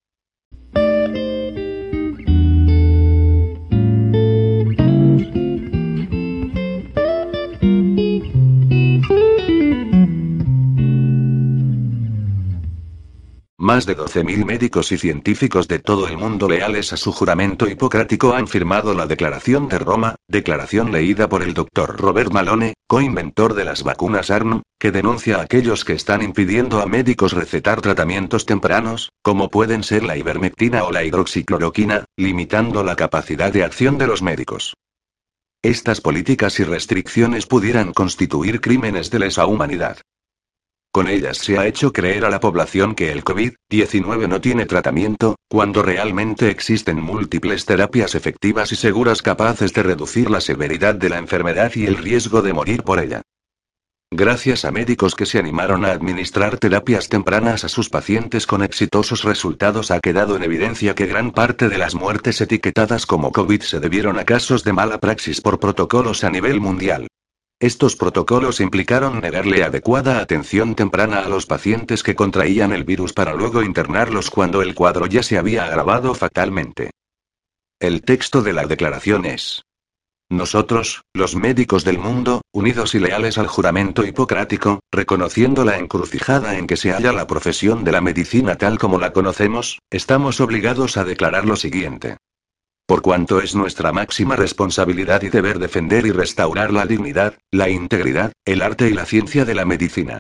A: Más de 12.000 médicos y científicos de todo el mundo leales a su juramento hipocrático han firmado la Declaración de Roma, declaración leída por el doctor Robert Malone, coinventor de las vacunas ARN, que denuncia a aquellos que están impidiendo a médicos recetar tratamientos tempranos, como pueden ser la ivermectina o la hidroxicloroquina, limitando la capacidad de acción de los médicos. Estas políticas y restricciones pudieran constituir crímenes de lesa humanidad. Con ellas se ha hecho creer a la población que el COVID-19 no tiene tratamiento, cuando realmente existen múltiples terapias efectivas y seguras capaces de reducir la severidad de la enfermedad y el riesgo de morir por ella. Gracias a médicos que se animaron a administrar terapias tempranas a sus pacientes con exitosos resultados ha quedado en evidencia que gran parte de las muertes etiquetadas como COVID se debieron a casos de mala praxis por protocolos a nivel mundial. Estos protocolos implicaron negarle adecuada atención temprana a los pacientes que contraían el virus para luego internarlos cuando el cuadro ya se había agravado fatalmente. El texto de la declaración es. Nosotros, los médicos del mundo, unidos y leales al juramento hipocrático, reconociendo la encrucijada en que se halla la profesión de la medicina tal como la conocemos, estamos obligados a declarar lo siguiente por cuanto es nuestra máxima responsabilidad y deber defender y restaurar la dignidad, la integridad, el arte y la ciencia de la medicina.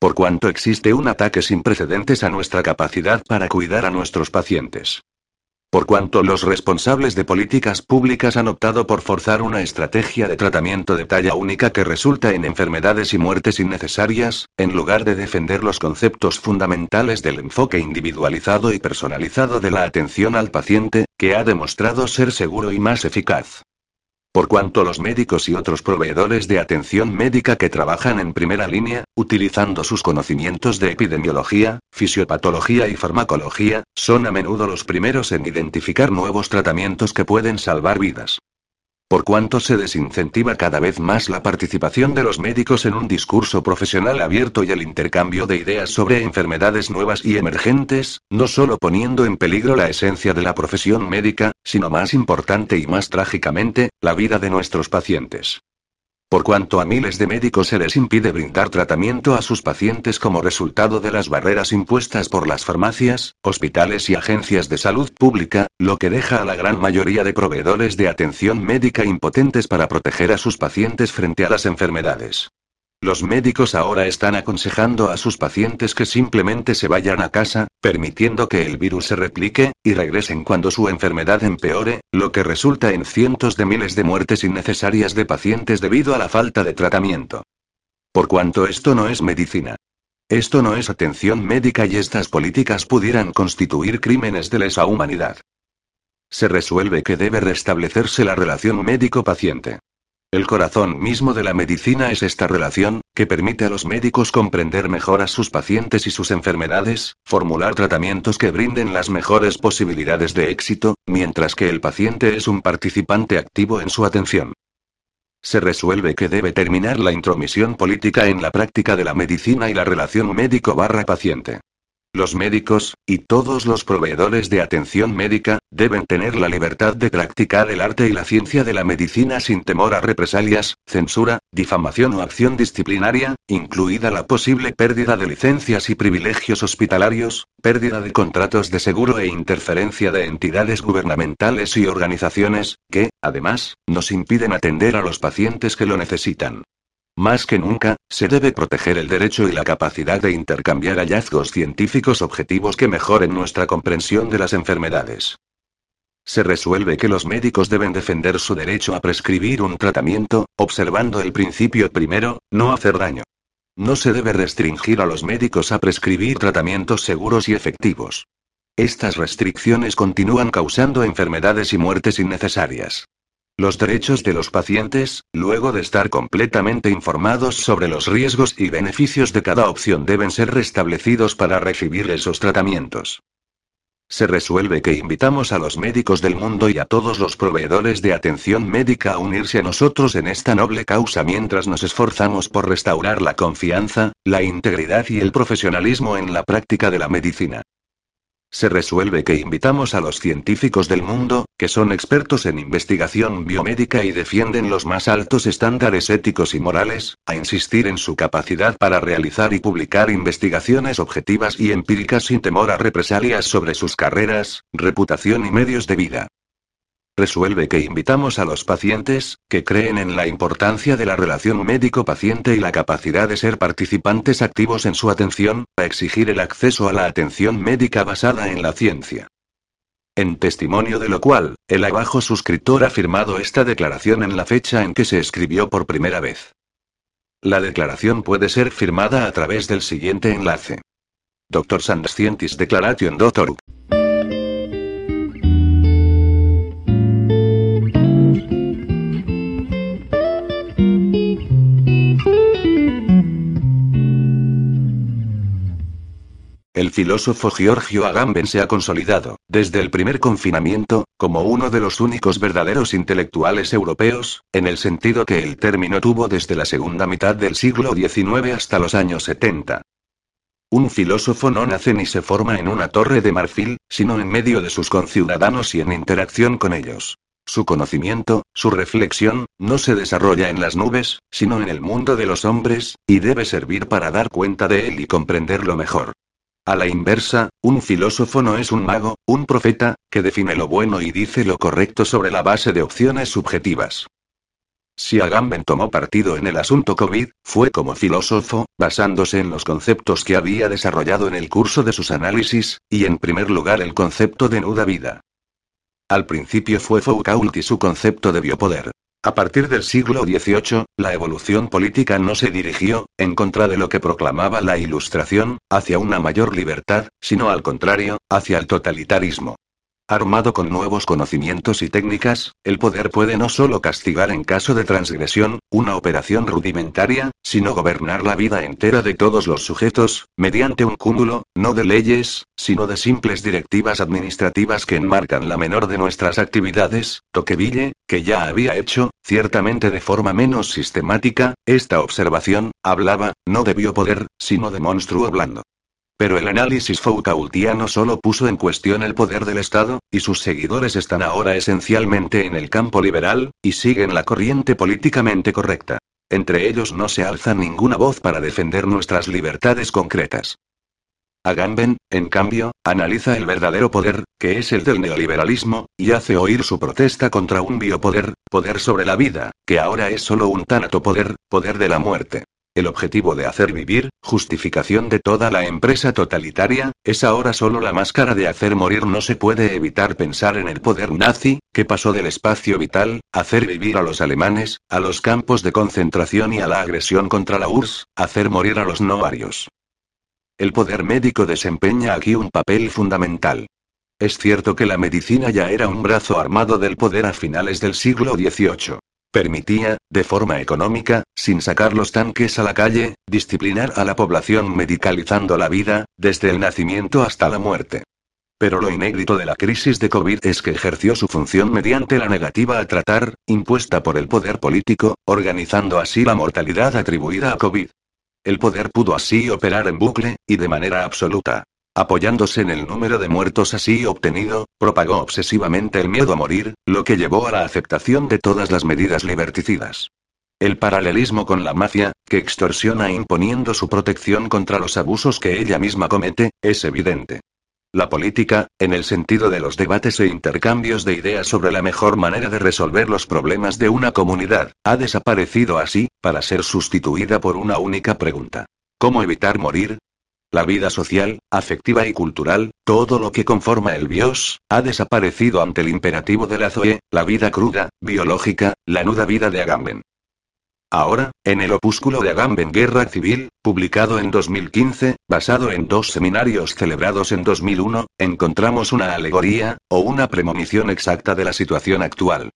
A: Por cuanto existe un ataque sin precedentes a nuestra capacidad para cuidar a nuestros pacientes. Por cuanto los responsables de políticas públicas han optado por forzar una estrategia de tratamiento de talla única que resulta en enfermedades y muertes innecesarias, en lugar de defender los conceptos fundamentales del enfoque individualizado y personalizado de la atención al paciente, que ha demostrado ser seguro y más eficaz. Por cuanto los médicos y otros proveedores de atención médica que trabajan en primera línea, utilizando sus conocimientos de epidemiología, fisiopatología y farmacología, son a menudo los primeros en identificar nuevos tratamientos que pueden salvar vidas por cuanto se desincentiva cada vez más la participación de los médicos en un discurso profesional abierto y el intercambio de ideas sobre enfermedades nuevas y emergentes, no solo poniendo en peligro la esencia de la profesión médica, sino más importante y más trágicamente, la vida de nuestros pacientes. Por cuanto a miles de médicos se les impide brindar tratamiento a sus pacientes como resultado de las barreras impuestas por las farmacias, hospitales y agencias de salud pública, lo que deja a la gran mayoría de proveedores de atención médica impotentes para proteger a sus pacientes frente a las enfermedades. Los médicos ahora están aconsejando a sus pacientes que simplemente se vayan a casa, permitiendo que el virus se replique, y regresen cuando su enfermedad empeore, lo que resulta en cientos de miles de muertes innecesarias de pacientes debido a la falta de tratamiento. Por cuanto esto no es medicina. Esto no es atención médica y estas políticas pudieran constituir crímenes de lesa humanidad. Se resuelve que debe restablecerse la relación médico-paciente. El corazón mismo de la medicina es esta relación, que permite a los médicos comprender mejor a sus pacientes y sus enfermedades, formular tratamientos que brinden las mejores posibilidades de éxito, mientras que el paciente es un participante activo en su atención. Se resuelve que debe terminar la intromisión política en la práctica de la medicina y la relación médico-paciente. Los médicos, y todos los proveedores de atención médica, deben tener la libertad de practicar el arte y la ciencia de la medicina sin temor a represalias, censura, difamación o acción disciplinaria, incluida la posible pérdida de licencias y privilegios hospitalarios, pérdida de contratos de seguro e interferencia de entidades gubernamentales y organizaciones, que, además, nos impiden atender a los pacientes que lo necesitan. Más que nunca, se debe proteger el derecho y la capacidad de intercambiar hallazgos científicos objetivos que mejoren nuestra comprensión de las enfermedades. Se resuelve que los médicos deben defender su derecho a prescribir un tratamiento, observando el principio primero, no hacer daño. No se debe restringir a los médicos a prescribir tratamientos seguros y efectivos. Estas restricciones continúan causando enfermedades y muertes innecesarias. Los derechos de los pacientes, luego de estar completamente informados sobre los riesgos y beneficios de cada opción, deben ser restablecidos para recibir esos tratamientos. Se resuelve que invitamos a los médicos del mundo y a todos los proveedores de atención médica a unirse a nosotros en esta noble causa mientras nos esforzamos por restaurar la confianza, la integridad y el profesionalismo en la práctica de la medicina. Se resuelve que invitamos a los científicos del mundo, que son expertos en investigación biomédica y defienden los más altos estándares éticos y morales, a insistir en su capacidad para realizar y publicar investigaciones objetivas y empíricas sin temor a represalias sobre sus carreras, reputación y medios de vida. Resuelve que invitamos a los pacientes, que creen en la importancia de la relación médico-paciente y la capacidad de ser participantes activos en su atención, a exigir el acceso a la atención médica basada en la ciencia. En testimonio de lo cual, el abajo suscriptor ha firmado esta declaración en la fecha en que se escribió por primera vez. La declaración puede ser firmada a través del siguiente enlace. Dr. Scientis Declaration El filósofo Giorgio Agamben se ha consolidado, desde el primer confinamiento, como uno de los únicos verdaderos intelectuales europeos, en el sentido que el término tuvo desde la segunda mitad del siglo XIX hasta los años 70. Un filósofo no nace ni se forma en una torre de marfil, sino en medio de sus conciudadanos y en interacción con ellos. Su conocimiento, su reflexión, no se desarrolla en las nubes, sino en el mundo de los hombres, y debe servir para dar cuenta de él y comprenderlo mejor. A la inversa, un filósofo no es un mago, un profeta, que define lo bueno y dice lo correcto sobre la base de opciones subjetivas. Si Agamben tomó partido en el asunto COVID, fue como filósofo, basándose en los conceptos que había desarrollado en el curso de sus análisis, y en primer lugar el concepto de nuda vida. Al principio fue Foucault y su concepto de biopoder. A partir del siglo XVIII, la evolución política no se dirigió, en contra de lo que proclamaba la Ilustración, hacia una mayor libertad, sino al contrario, hacia el totalitarismo. Armado con nuevos conocimientos y técnicas, el poder puede no solo castigar en caso de transgresión, una operación rudimentaria, sino gobernar la vida entera de todos los sujetos, mediante un cúmulo, no de leyes, sino de simples directivas administrativas que enmarcan la menor de nuestras actividades, Toqueville, que ya había hecho, ciertamente de forma menos sistemática, esta observación, hablaba, no de biopoder, sino de monstruo blando. Pero el análisis Foucaultiano solo puso en cuestión el poder del Estado, y sus seguidores están ahora esencialmente en el campo liberal, y siguen la corriente políticamente correcta. Entre ellos no se alza ninguna voz para defender nuestras libertades concretas. Agamben, en cambio, analiza el verdadero poder, que es el del neoliberalismo, y hace oír su protesta contra un biopoder, poder sobre la vida, que ahora es solo un tanatopoder, poder de la muerte. El objetivo de hacer vivir, justificación de toda la empresa totalitaria, es ahora solo la máscara de hacer morir. No se puede evitar pensar en el poder nazi, que pasó del espacio vital, hacer vivir a los alemanes, a los campos de concentración y a la agresión contra la URSS, hacer morir a los no arios. El poder médico desempeña aquí un papel fundamental. Es cierto que la medicina ya era un brazo armado del poder a finales del siglo XVIII. Permitía, de forma económica, sin sacar los tanques a la calle, disciplinar a la población medicalizando la vida, desde el nacimiento hasta la muerte. Pero lo inédito de la crisis de COVID es que ejerció su función mediante la negativa a tratar, impuesta por el poder político, organizando así la mortalidad atribuida a COVID. El poder pudo así operar en bucle, y de manera absoluta. Apoyándose en el número de muertos así obtenido, propagó obsesivamente el miedo a morir, lo que llevó a la aceptación de todas las medidas liberticidas. El paralelismo con la mafia, que extorsiona imponiendo su protección contra los abusos que ella misma comete, es evidente. La política, en el sentido de los debates e intercambios de ideas sobre la mejor manera de resolver los problemas de una comunidad, ha desaparecido así, para ser sustituida por una única pregunta. ¿Cómo evitar morir? La vida social, afectiva y cultural, todo lo que conforma el bios, ha desaparecido ante el imperativo de la Zoe, la vida cruda, biológica, la nuda vida de Agamben. Ahora, en el opúsculo de Agamben Guerra Civil, publicado en 2015, basado en dos seminarios celebrados en 2001, encontramos una alegoría, o una premonición exacta de la situación actual.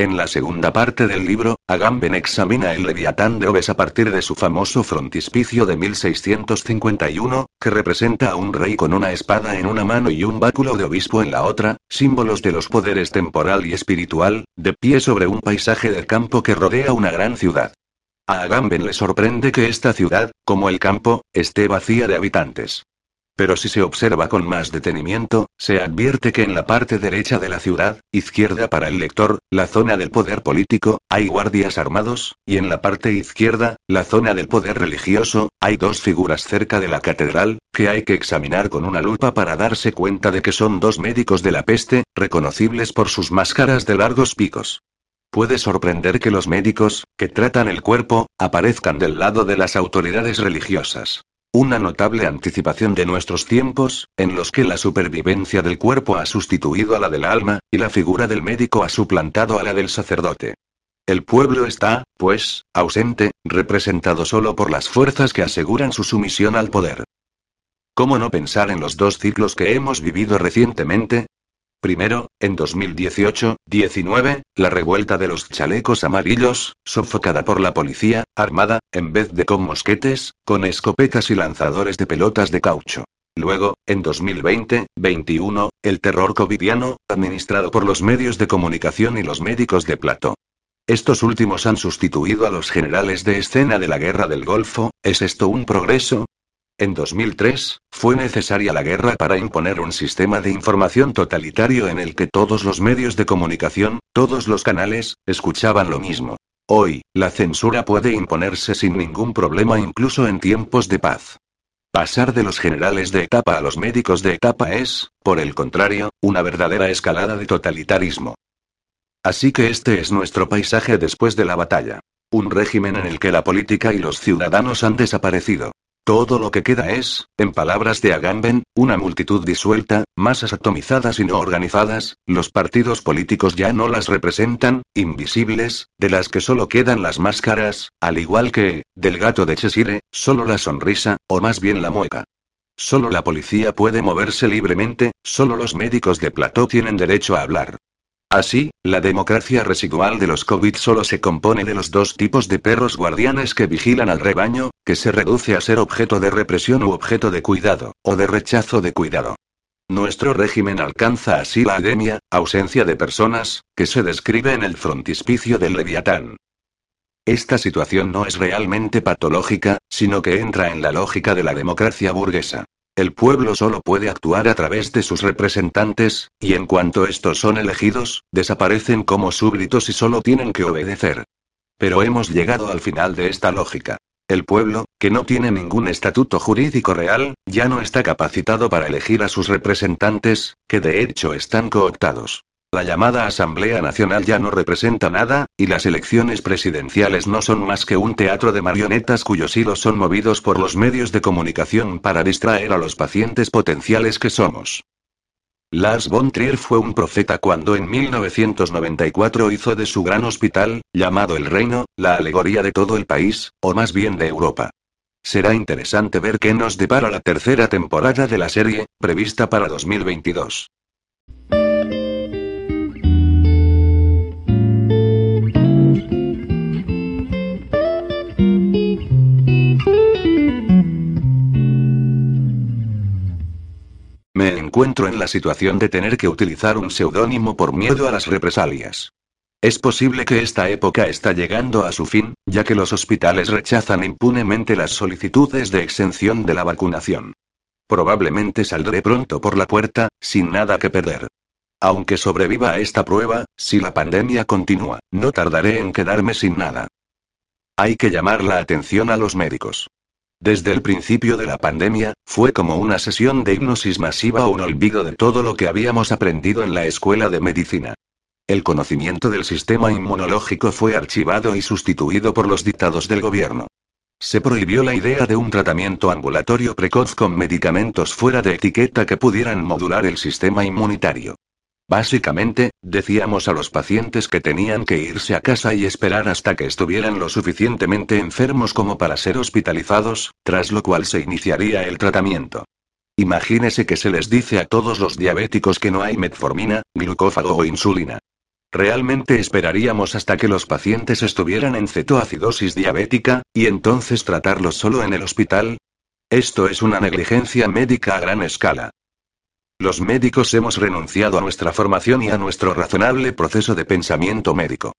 A: En la segunda parte del libro, Agamben examina el Leviatán de Obes a partir de su famoso frontispicio de 1651, que representa a un rey con una espada en una mano y un báculo de obispo en la otra, símbolos de los poderes temporal y espiritual, de pie sobre un paisaje del campo que rodea una gran ciudad. A Agamben le sorprende que esta ciudad, como el campo, esté vacía de habitantes. Pero si se observa con más detenimiento, se advierte que en la parte derecha de la ciudad, izquierda para el lector, la zona del poder político, hay guardias armados, y en la parte izquierda, la zona del poder religioso, hay dos figuras cerca de la catedral, que hay que examinar con una lupa para darse cuenta de que son dos médicos de la peste, reconocibles por sus máscaras de largos picos. Puede sorprender que los médicos, que tratan el cuerpo, aparezcan del lado de las autoridades religiosas. Una notable anticipación de nuestros tiempos, en los que la supervivencia del cuerpo ha sustituido a la del alma, y la figura del médico ha suplantado a la del sacerdote. El pueblo está, pues, ausente, representado solo por las fuerzas que aseguran su sumisión al poder. ¿Cómo no pensar en los dos ciclos que hemos vivido recientemente? Primero, en 2018-19, la revuelta de los chalecos amarillos, sofocada por la policía, armada, en vez de con mosquetes, con escopetas y lanzadores de pelotas de caucho. Luego, en 2020-21, el terror covidiano, administrado por los medios de comunicación y los médicos de plato. Estos últimos han sustituido a los generales de escena de la guerra del Golfo, ¿es esto un progreso? En 2003, fue necesaria la guerra para imponer un sistema de información totalitario en el que todos los medios de comunicación, todos los canales, escuchaban lo mismo. Hoy, la censura puede imponerse sin ningún problema incluso en tiempos de paz. Pasar de los generales de etapa a los médicos de etapa es, por el contrario, una verdadera escalada de totalitarismo. Así que este es nuestro paisaje después de la batalla. Un régimen en el que la política y los ciudadanos han desaparecido. Todo lo que queda es, en palabras de Agamben, una multitud disuelta, masas atomizadas y no organizadas, los partidos políticos ya no las representan, invisibles, de las que solo quedan las máscaras, al igual que, del gato de Cheshire, solo la sonrisa, o más bien la mueca. Solo la policía puede moverse libremente, solo los médicos de plató tienen derecho a hablar. Así, la democracia residual de los COVID solo se compone de los dos tipos de perros guardianes que vigilan al rebaño, que se reduce a ser objeto de represión u objeto de cuidado, o de rechazo de cuidado. Nuestro régimen alcanza así la ademia, ausencia de personas, que se describe en el frontispicio del Leviatán. Esta situación no es realmente patológica, sino que entra en la lógica de la democracia burguesa. El pueblo solo puede actuar a través de sus representantes, y en cuanto estos son elegidos, desaparecen como súbditos y solo tienen que obedecer. Pero hemos llegado al final de esta lógica. El pueblo, que no tiene ningún estatuto jurídico real, ya no está capacitado para elegir a sus representantes, que de hecho están cooptados. La llamada Asamblea Nacional ya no representa nada, y las elecciones presidenciales no son más que un teatro de marionetas cuyos hilos son movidos por los medios de comunicación para distraer a los pacientes potenciales que somos. Lars von Trier fue un profeta cuando en 1994 hizo de su gran hospital, llamado El Reino, la alegoría de todo el país, o más bien de Europa. Será interesante ver qué nos depara la tercera temporada de la serie, prevista para 2022. Me encuentro en la situación de tener que utilizar un seudónimo por miedo a las represalias. Es posible que esta época está llegando a su fin, ya que los hospitales rechazan impunemente las solicitudes de exención de la vacunación. Probablemente saldré pronto por la puerta, sin nada que perder. Aunque sobreviva a esta prueba, si la pandemia continúa, no tardaré en quedarme sin nada. Hay que llamar la atención a los médicos. Desde el principio de la pandemia, fue como una sesión de hipnosis masiva o un olvido de todo lo que habíamos aprendido en la escuela de medicina. El conocimiento del sistema inmunológico fue archivado y sustituido por los dictados del gobierno. Se prohibió la idea de un tratamiento ambulatorio precoz con medicamentos fuera de etiqueta que pudieran modular el sistema inmunitario. Básicamente, decíamos a los pacientes que tenían que irse a casa y esperar hasta que estuvieran lo suficientemente enfermos como para ser hospitalizados, tras lo cual se iniciaría el tratamiento. Imagínese que se les dice a todos los diabéticos que no hay metformina, glucófago o insulina. ¿Realmente esperaríamos hasta que los pacientes estuvieran en cetoacidosis diabética, y entonces tratarlos solo en el hospital? Esto es una negligencia médica a gran escala. Los médicos hemos renunciado a nuestra formación y a nuestro razonable proceso de pensamiento médico.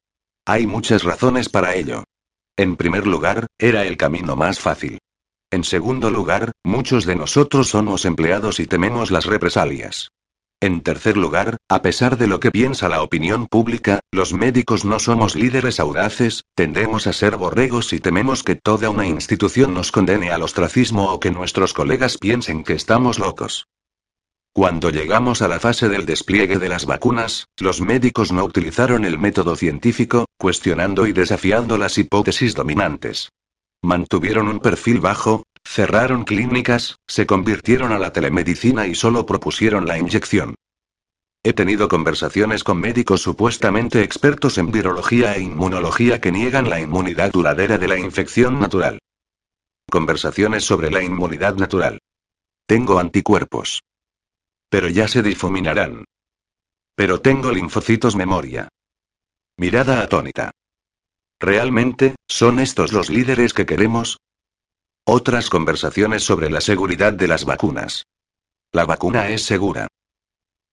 A: Hay muchas razones para ello. En primer lugar, era el camino más fácil. En segundo lugar, muchos de nosotros somos empleados y tememos las represalias. En tercer lugar, a pesar de lo que piensa la opinión pública, los médicos no somos líderes audaces, tendemos a ser borregos y tememos que toda una institución nos condene al ostracismo o que nuestros colegas piensen que estamos locos. Cuando llegamos a la fase del despliegue de las vacunas, los médicos no utilizaron el método científico, cuestionando y desafiando las hipótesis dominantes. Mantuvieron un perfil bajo, cerraron clínicas, se convirtieron a la telemedicina y solo propusieron la inyección. He tenido conversaciones con médicos supuestamente expertos en virología e inmunología que niegan la inmunidad duradera de la infección natural. Conversaciones sobre la inmunidad natural. Tengo anticuerpos. Pero ya se difuminarán. Pero tengo linfocitos memoria. Mirada atónita. ¿Realmente, son estos los líderes que queremos? Otras conversaciones sobre la seguridad de las vacunas. La vacuna es segura.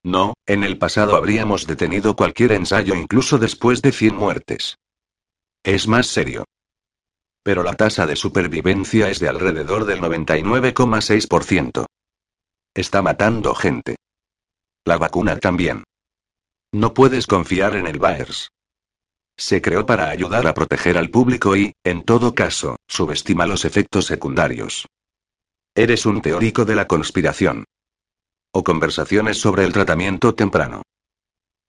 A: No, en el pasado habríamos detenido cualquier ensayo incluso después de 100 muertes. Es más serio. Pero la tasa de supervivencia es de alrededor del 99,6%. Está matando gente. La vacuna también. No puedes confiar en el VAERS. Se creó para ayudar a proteger al público y, en todo caso, subestima los efectos secundarios. Eres un teórico de la conspiración. O conversaciones sobre el tratamiento temprano.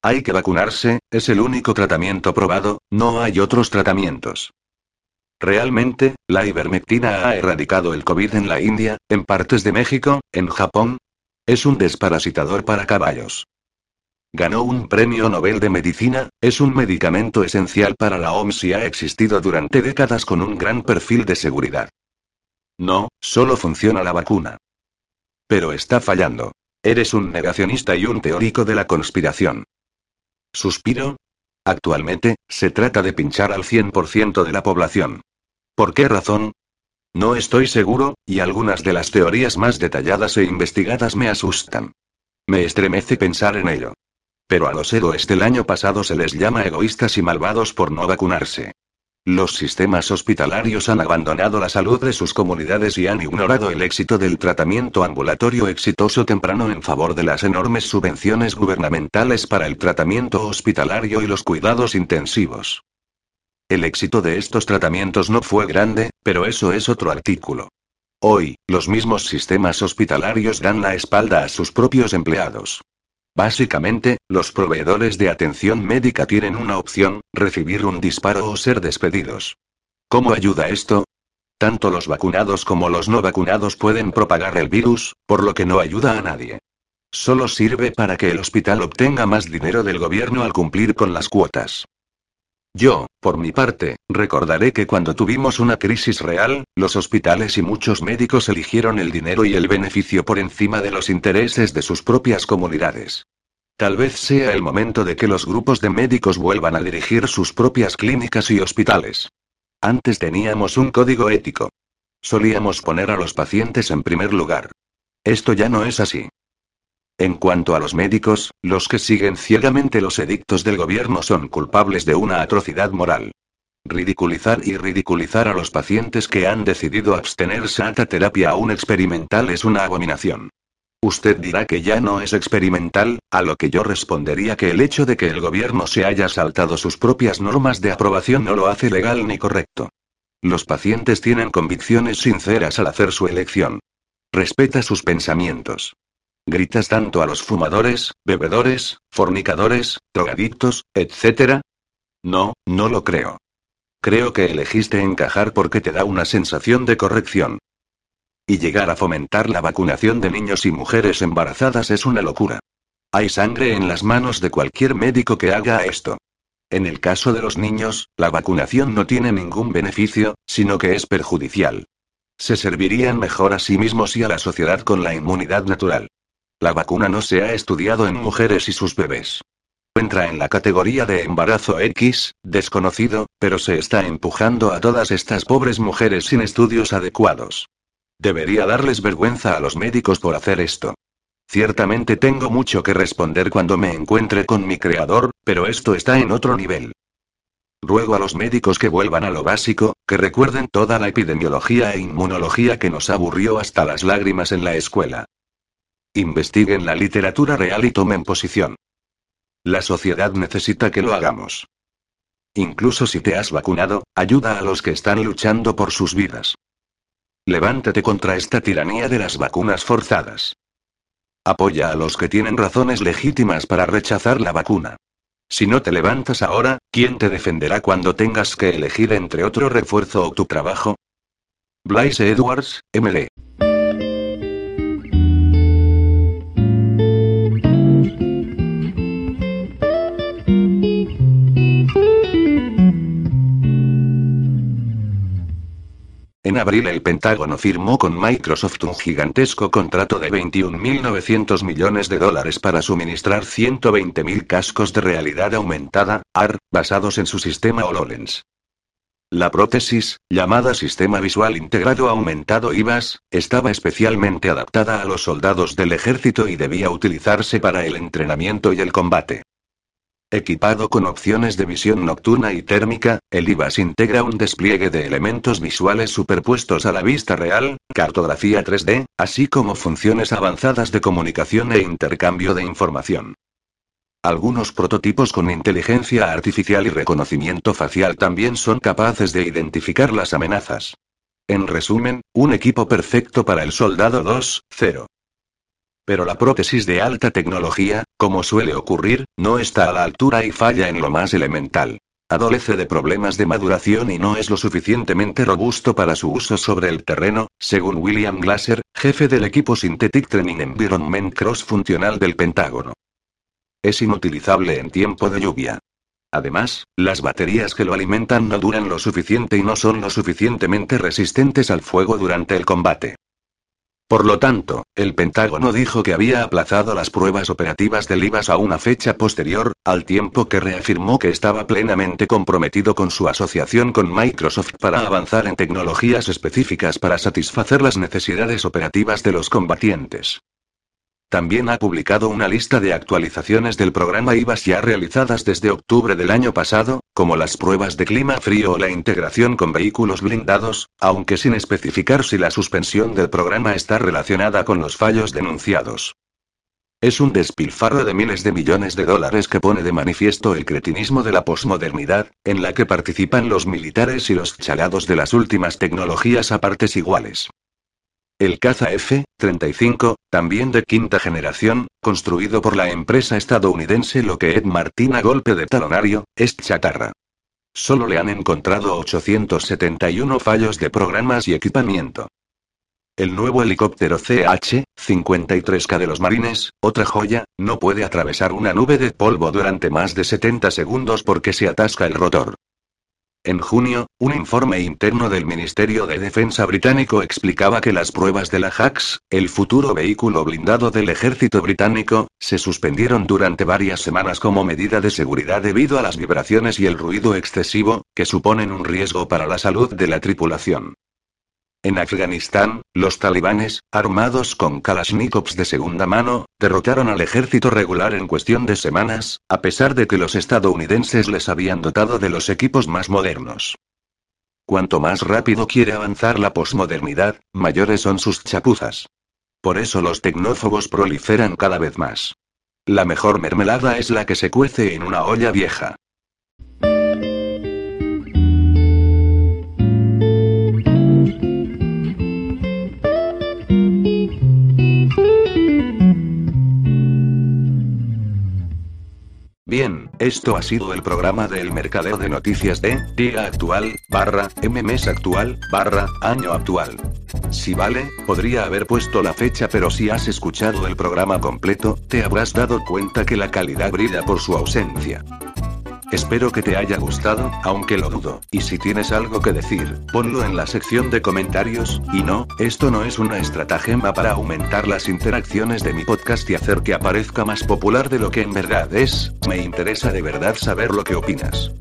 A: Hay que vacunarse, es el único tratamiento probado, no hay otros tratamientos. Realmente, la ivermectina ha erradicado el COVID en la India, en partes de México, en Japón. Es un desparasitador para caballos. Ganó un premio Nobel de Medicina, es un medicamento esencial para la OMS y ha existido durante décadas con un gran perfil de seguridad. No, solo funciona la vacuna. Pero está fallando. Eres un negacionista y un teórico de la conspiración. Suspiro. Actualmente, se trata de pinchar al 100% de la población. ¿Por qué razón? No estoy seguro, y algunas de las teorías más detalladas e investigadas me asustan. Me estremece pensar en ello. Pero a los héroes del año pasado se les llama egoístas y malvados por no vacunarse. Los sistemas hospitalarios han abandonado la salud de sus comunidades y han ignorado el éxito del tratamiento ambulatorio exitoso temprano en favor de las enormes subvenciones gubernamentales para el tratamiento hospitalario y los cuidados intensivos. El éxito de estos tratamientos no fue grande, pero eso es otro artículo. Hoy, los mismos sistemas hospitalarios dan la espalda a sus propios empleados. Básicamente, los proveedores de atención médica tienen una opción, recibir un disparo o ser despedidos. ¿Cómo ayuda esto? Tanto los vacunados como los no vacunados pueden propagar el virus, por lo que no ayuda a nadie. Solo sirve para que el hospital obtenga más dinero del gobierno al cumplir con las cuotas. Yo, por mi parte, recordaré que cuando tuvimos una crisis real, los hospitales y muchos médicos eligieron el dinero y el beneficio por encima de los intereses de sus propias comunidades. Tal vez sea el momento de que los grupos de médicos vuelvan a dirigir sus propias clínicas y hospitales. Antes teníamos un código ético. Solíamos poner a los pacientes en primer lugar. Esto ya no es así. En cuanto a los médicos, los que siguen ciegamente los edictos del gobierno son culpables de una atrocidad moral. Ridiculizar y ridiculizar a los pacientes que han decidido abstenerse a terapia aún experimental es una abominación. Usted dirá que ya no es experimental, a lo que yo respondería que el hecho de que el gobierno se haya saltado sus propias normas de aprobación no lo hace legal ni correcto. Los pacientes tienen convicciones sinceras al hacer su elección. Respeta sus pensamientos. ¿Gritas tanto a los fumadores, bebedores, fornicadores, drogadictos, etc.? No, no lo creo. Creo que elegiste encajar porque te da una sensación de corrección. Y llegar a fomentar la vacunación de niños y mujeres embarazadas es una locura. Hay sangre en las manos de cualquier médico que haga esto. En el caso de los niños, la vacunación no tiene ningún beneficio, sino que es perjudicial. Se servirían mejor a sí mismos y a la sociedad con la inmunidad natural. La vacuna no se ha estudiado en mujeres y sus bebés. Entra en la categoría de embarazo X, desconocido, pero se está empujando a todas estas pobres mujeres sin estudios adecuados. Debería darles vergüenza a los médicos por hacer esto. Ciertamente tengo mucho que responder cuando me encuentre con mi creador, pero esto está en otro nivel. Ruego a los médicos que vuelvan a lo básico, que recuerden toda la epidemiología e inmunología que nos aburrió hasta las lágrimas en la escuela. Investiguen la literatura real y tomen posición. La sociedad necesita que lo hagamos. Incluso si te has vacunado, ayuda a los que están luchando por sus vidas. Levántate contra esta tiranía de las vacunas forzadas. Apoya a los que tienen razones legítimas para rechazar la vacuna. Si no te levantas ahora, ¿quién te defenderá cuando tengas que elegir entre otro refuerzo o tu trabajo? Blaise Edwards, MLE. En abril el Pentágono firmó con Microsoft un gigantesco contrato de 21.900 millones de dólares para suministrar 120.000 cascos de realidad aumentada, AR, basados en su sistema HoloLens. La prótesis, llamada Sistema Visual Integrado Aumentado IVAS, estaba especialmente adaptada a los soldados del ejército y debía utilizarse para el entrenamiento y el combate. Equipado con opciones de visión nocturna y térmica, el IVAS integra un despliegue de elementos visuales superpuestos a la vista real, cartografía 3D, así como funciones avanzadas de comunicación e intercambio de información. Algunos prototipos con inteligencia artificial y reconocimiento facial también son capaces de identificar las amenazas. En resumen, un equipo perfecto para el Soldado 2.0. Pero la prótesis de alta tecnología, como suele ocurrir, no está a la altura y falla en lo más elemental. Adolece de problemas de maduración y no es lo suficientemente robusto para su uso sobre el terreno, según William Glasser, jefe del equipo Synthetic Training Environment Cross-Funcional del Pentágono. Es inutilizable en tiempo de lluvia. Además, las baterías que lo alimentan no duran lo suficiente y no son lo suficientemente resistentes al fuego durante el combate. Por lo tanto, el Pentágono dijo que había aplazado las pruebas operativas del IVAS a una fecha posterior, al tiempo que reafirmó que estaba plenamente comprometido con su asociación con Microsoft para avanzar en tecnologías específicas para satisfacer las necesidades operativas de los combatientes. También ha publicado una lista de actualizaciones del programa IVAS ya realizadas desde octubre del año pasado, como las pruebas de clima frío o la integración con vehículos blindados, aunque sin especificar si la suspensión del programa está relacionada con los fallos denunciados. Es un despilfarro de miles de millones de dólares que pone de manifiesto el cretinismo de la posmodernidad, en la que participan los militares y los chalados de las últimas tecnologías a partes iguales. El caza F-35, también de quinta generación, construido por la empresa estadounidense Lockheed Martin a golpe de talonario, es chatarra. Solo le han encontrado 871 fallos de programas y equipamiento. El nuevo helicóptero CH-53K de los marines, otra joya, no puede atravesar una nube de polvo durante más de 70 segundos porque se atasca el rotor. En junio, un informe interno del Ministerio de Defensa británico explicaba que las pruebas de la HAX, el futuro vehículo blindado del ejército británico, se suspendieron durante varias semanas como medida de seguridad debido a las vibraciones y el ruido excesivo, que suponen un riesgo para la salud de la tripulación. En Afganistán, los talibanes, armados con Kalashnikovs de segunda mano, derrotaron al ejército regular en cuestión de semanas, a pesar de que los estadounidenses les habían dotado de los equipos más modernos. Cuanto más rápido quiere avanzar la posmodernidad, mayores son sus chapuzas. Por eso los tecnófobos proliferan cada vez más. La mejor mermelada es la que se cuece en una olla vieja. Bien, esto ha sido el programa del mercadeo de noticias de día actual, barra, mes actual, barra, año actual. Si vale, podría haber puesto la fecha pero si has escuchado el programa completo, te habrás dado cuenta que la calidad brilla por su ausencia. Espero que te haya gustado, aunque lo dudo, y si tienes algo que decir, ponlo en la sección de comentarios, y no, esto no es una estratagema para aumentar las interacciones de mi podcast y hacer que aparezca más popular de lo que en verdad es, me interesa de verdad saber lo que opinas.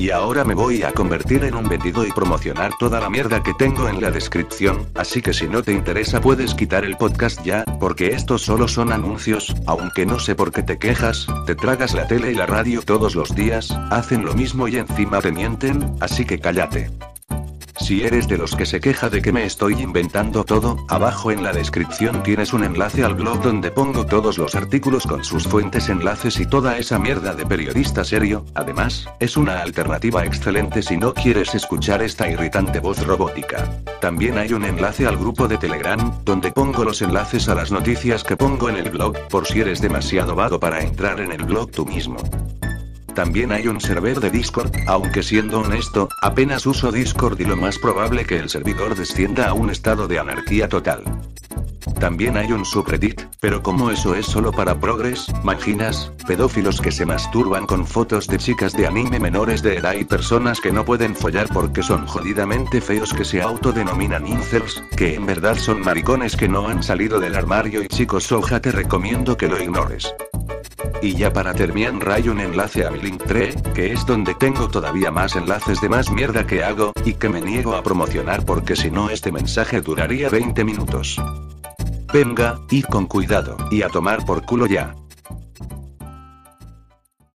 A: Y ahora me voy a convertir en un vendido y promocionar toda la mierda que tengo en la descripción, así que si no te interesa puedes quitar el podcast ya, porque estos solo son anuncios, aunque no sé por qué te quejas, te tragas la tele y la radio todos los días, hacen lo mismo y encima te mienten, así que cállate. Si eres de los que se queja de que me estoy inventando todo, abajo en la descripción tienes un enlace al blog donde pongo todos los artículos con sus fuentes, enlaces y toda esa mierda de periodista serio. Además, es una alternativa excelente si no quieres escuchar esta irritante voz robótica. También hay un enlace al grupo de Telegram, donde pongo los enlaces a las noticias que pongo en el blog, por si eres demasiado vago para entrar en el blog tú mismo. También hay un server de Discord, aunque siendo honesto, apenas uso Discord y lo más probable que el servidor descienda a un estado de anarquía total. También hay un subreddit, pero como eso es solo para progres, maginas, pedófilos que se masturban con fotos de chicas de anime menores de edad y personas que no pueden follar porque son jodidamente feos que se autodenominan incels, que en verdad son maricones que no han salido del armario y chicos soja te recomiendo que lo ignores. Y ya para terminar hay un enlace a mi Linktree, que es donde tengo todavía más enlaces de más mierda que hago, y que me niego a promocionar porque si no este mensaje duraría 20 minutos. Venga, y con cuidado, y a tomar por culo ya.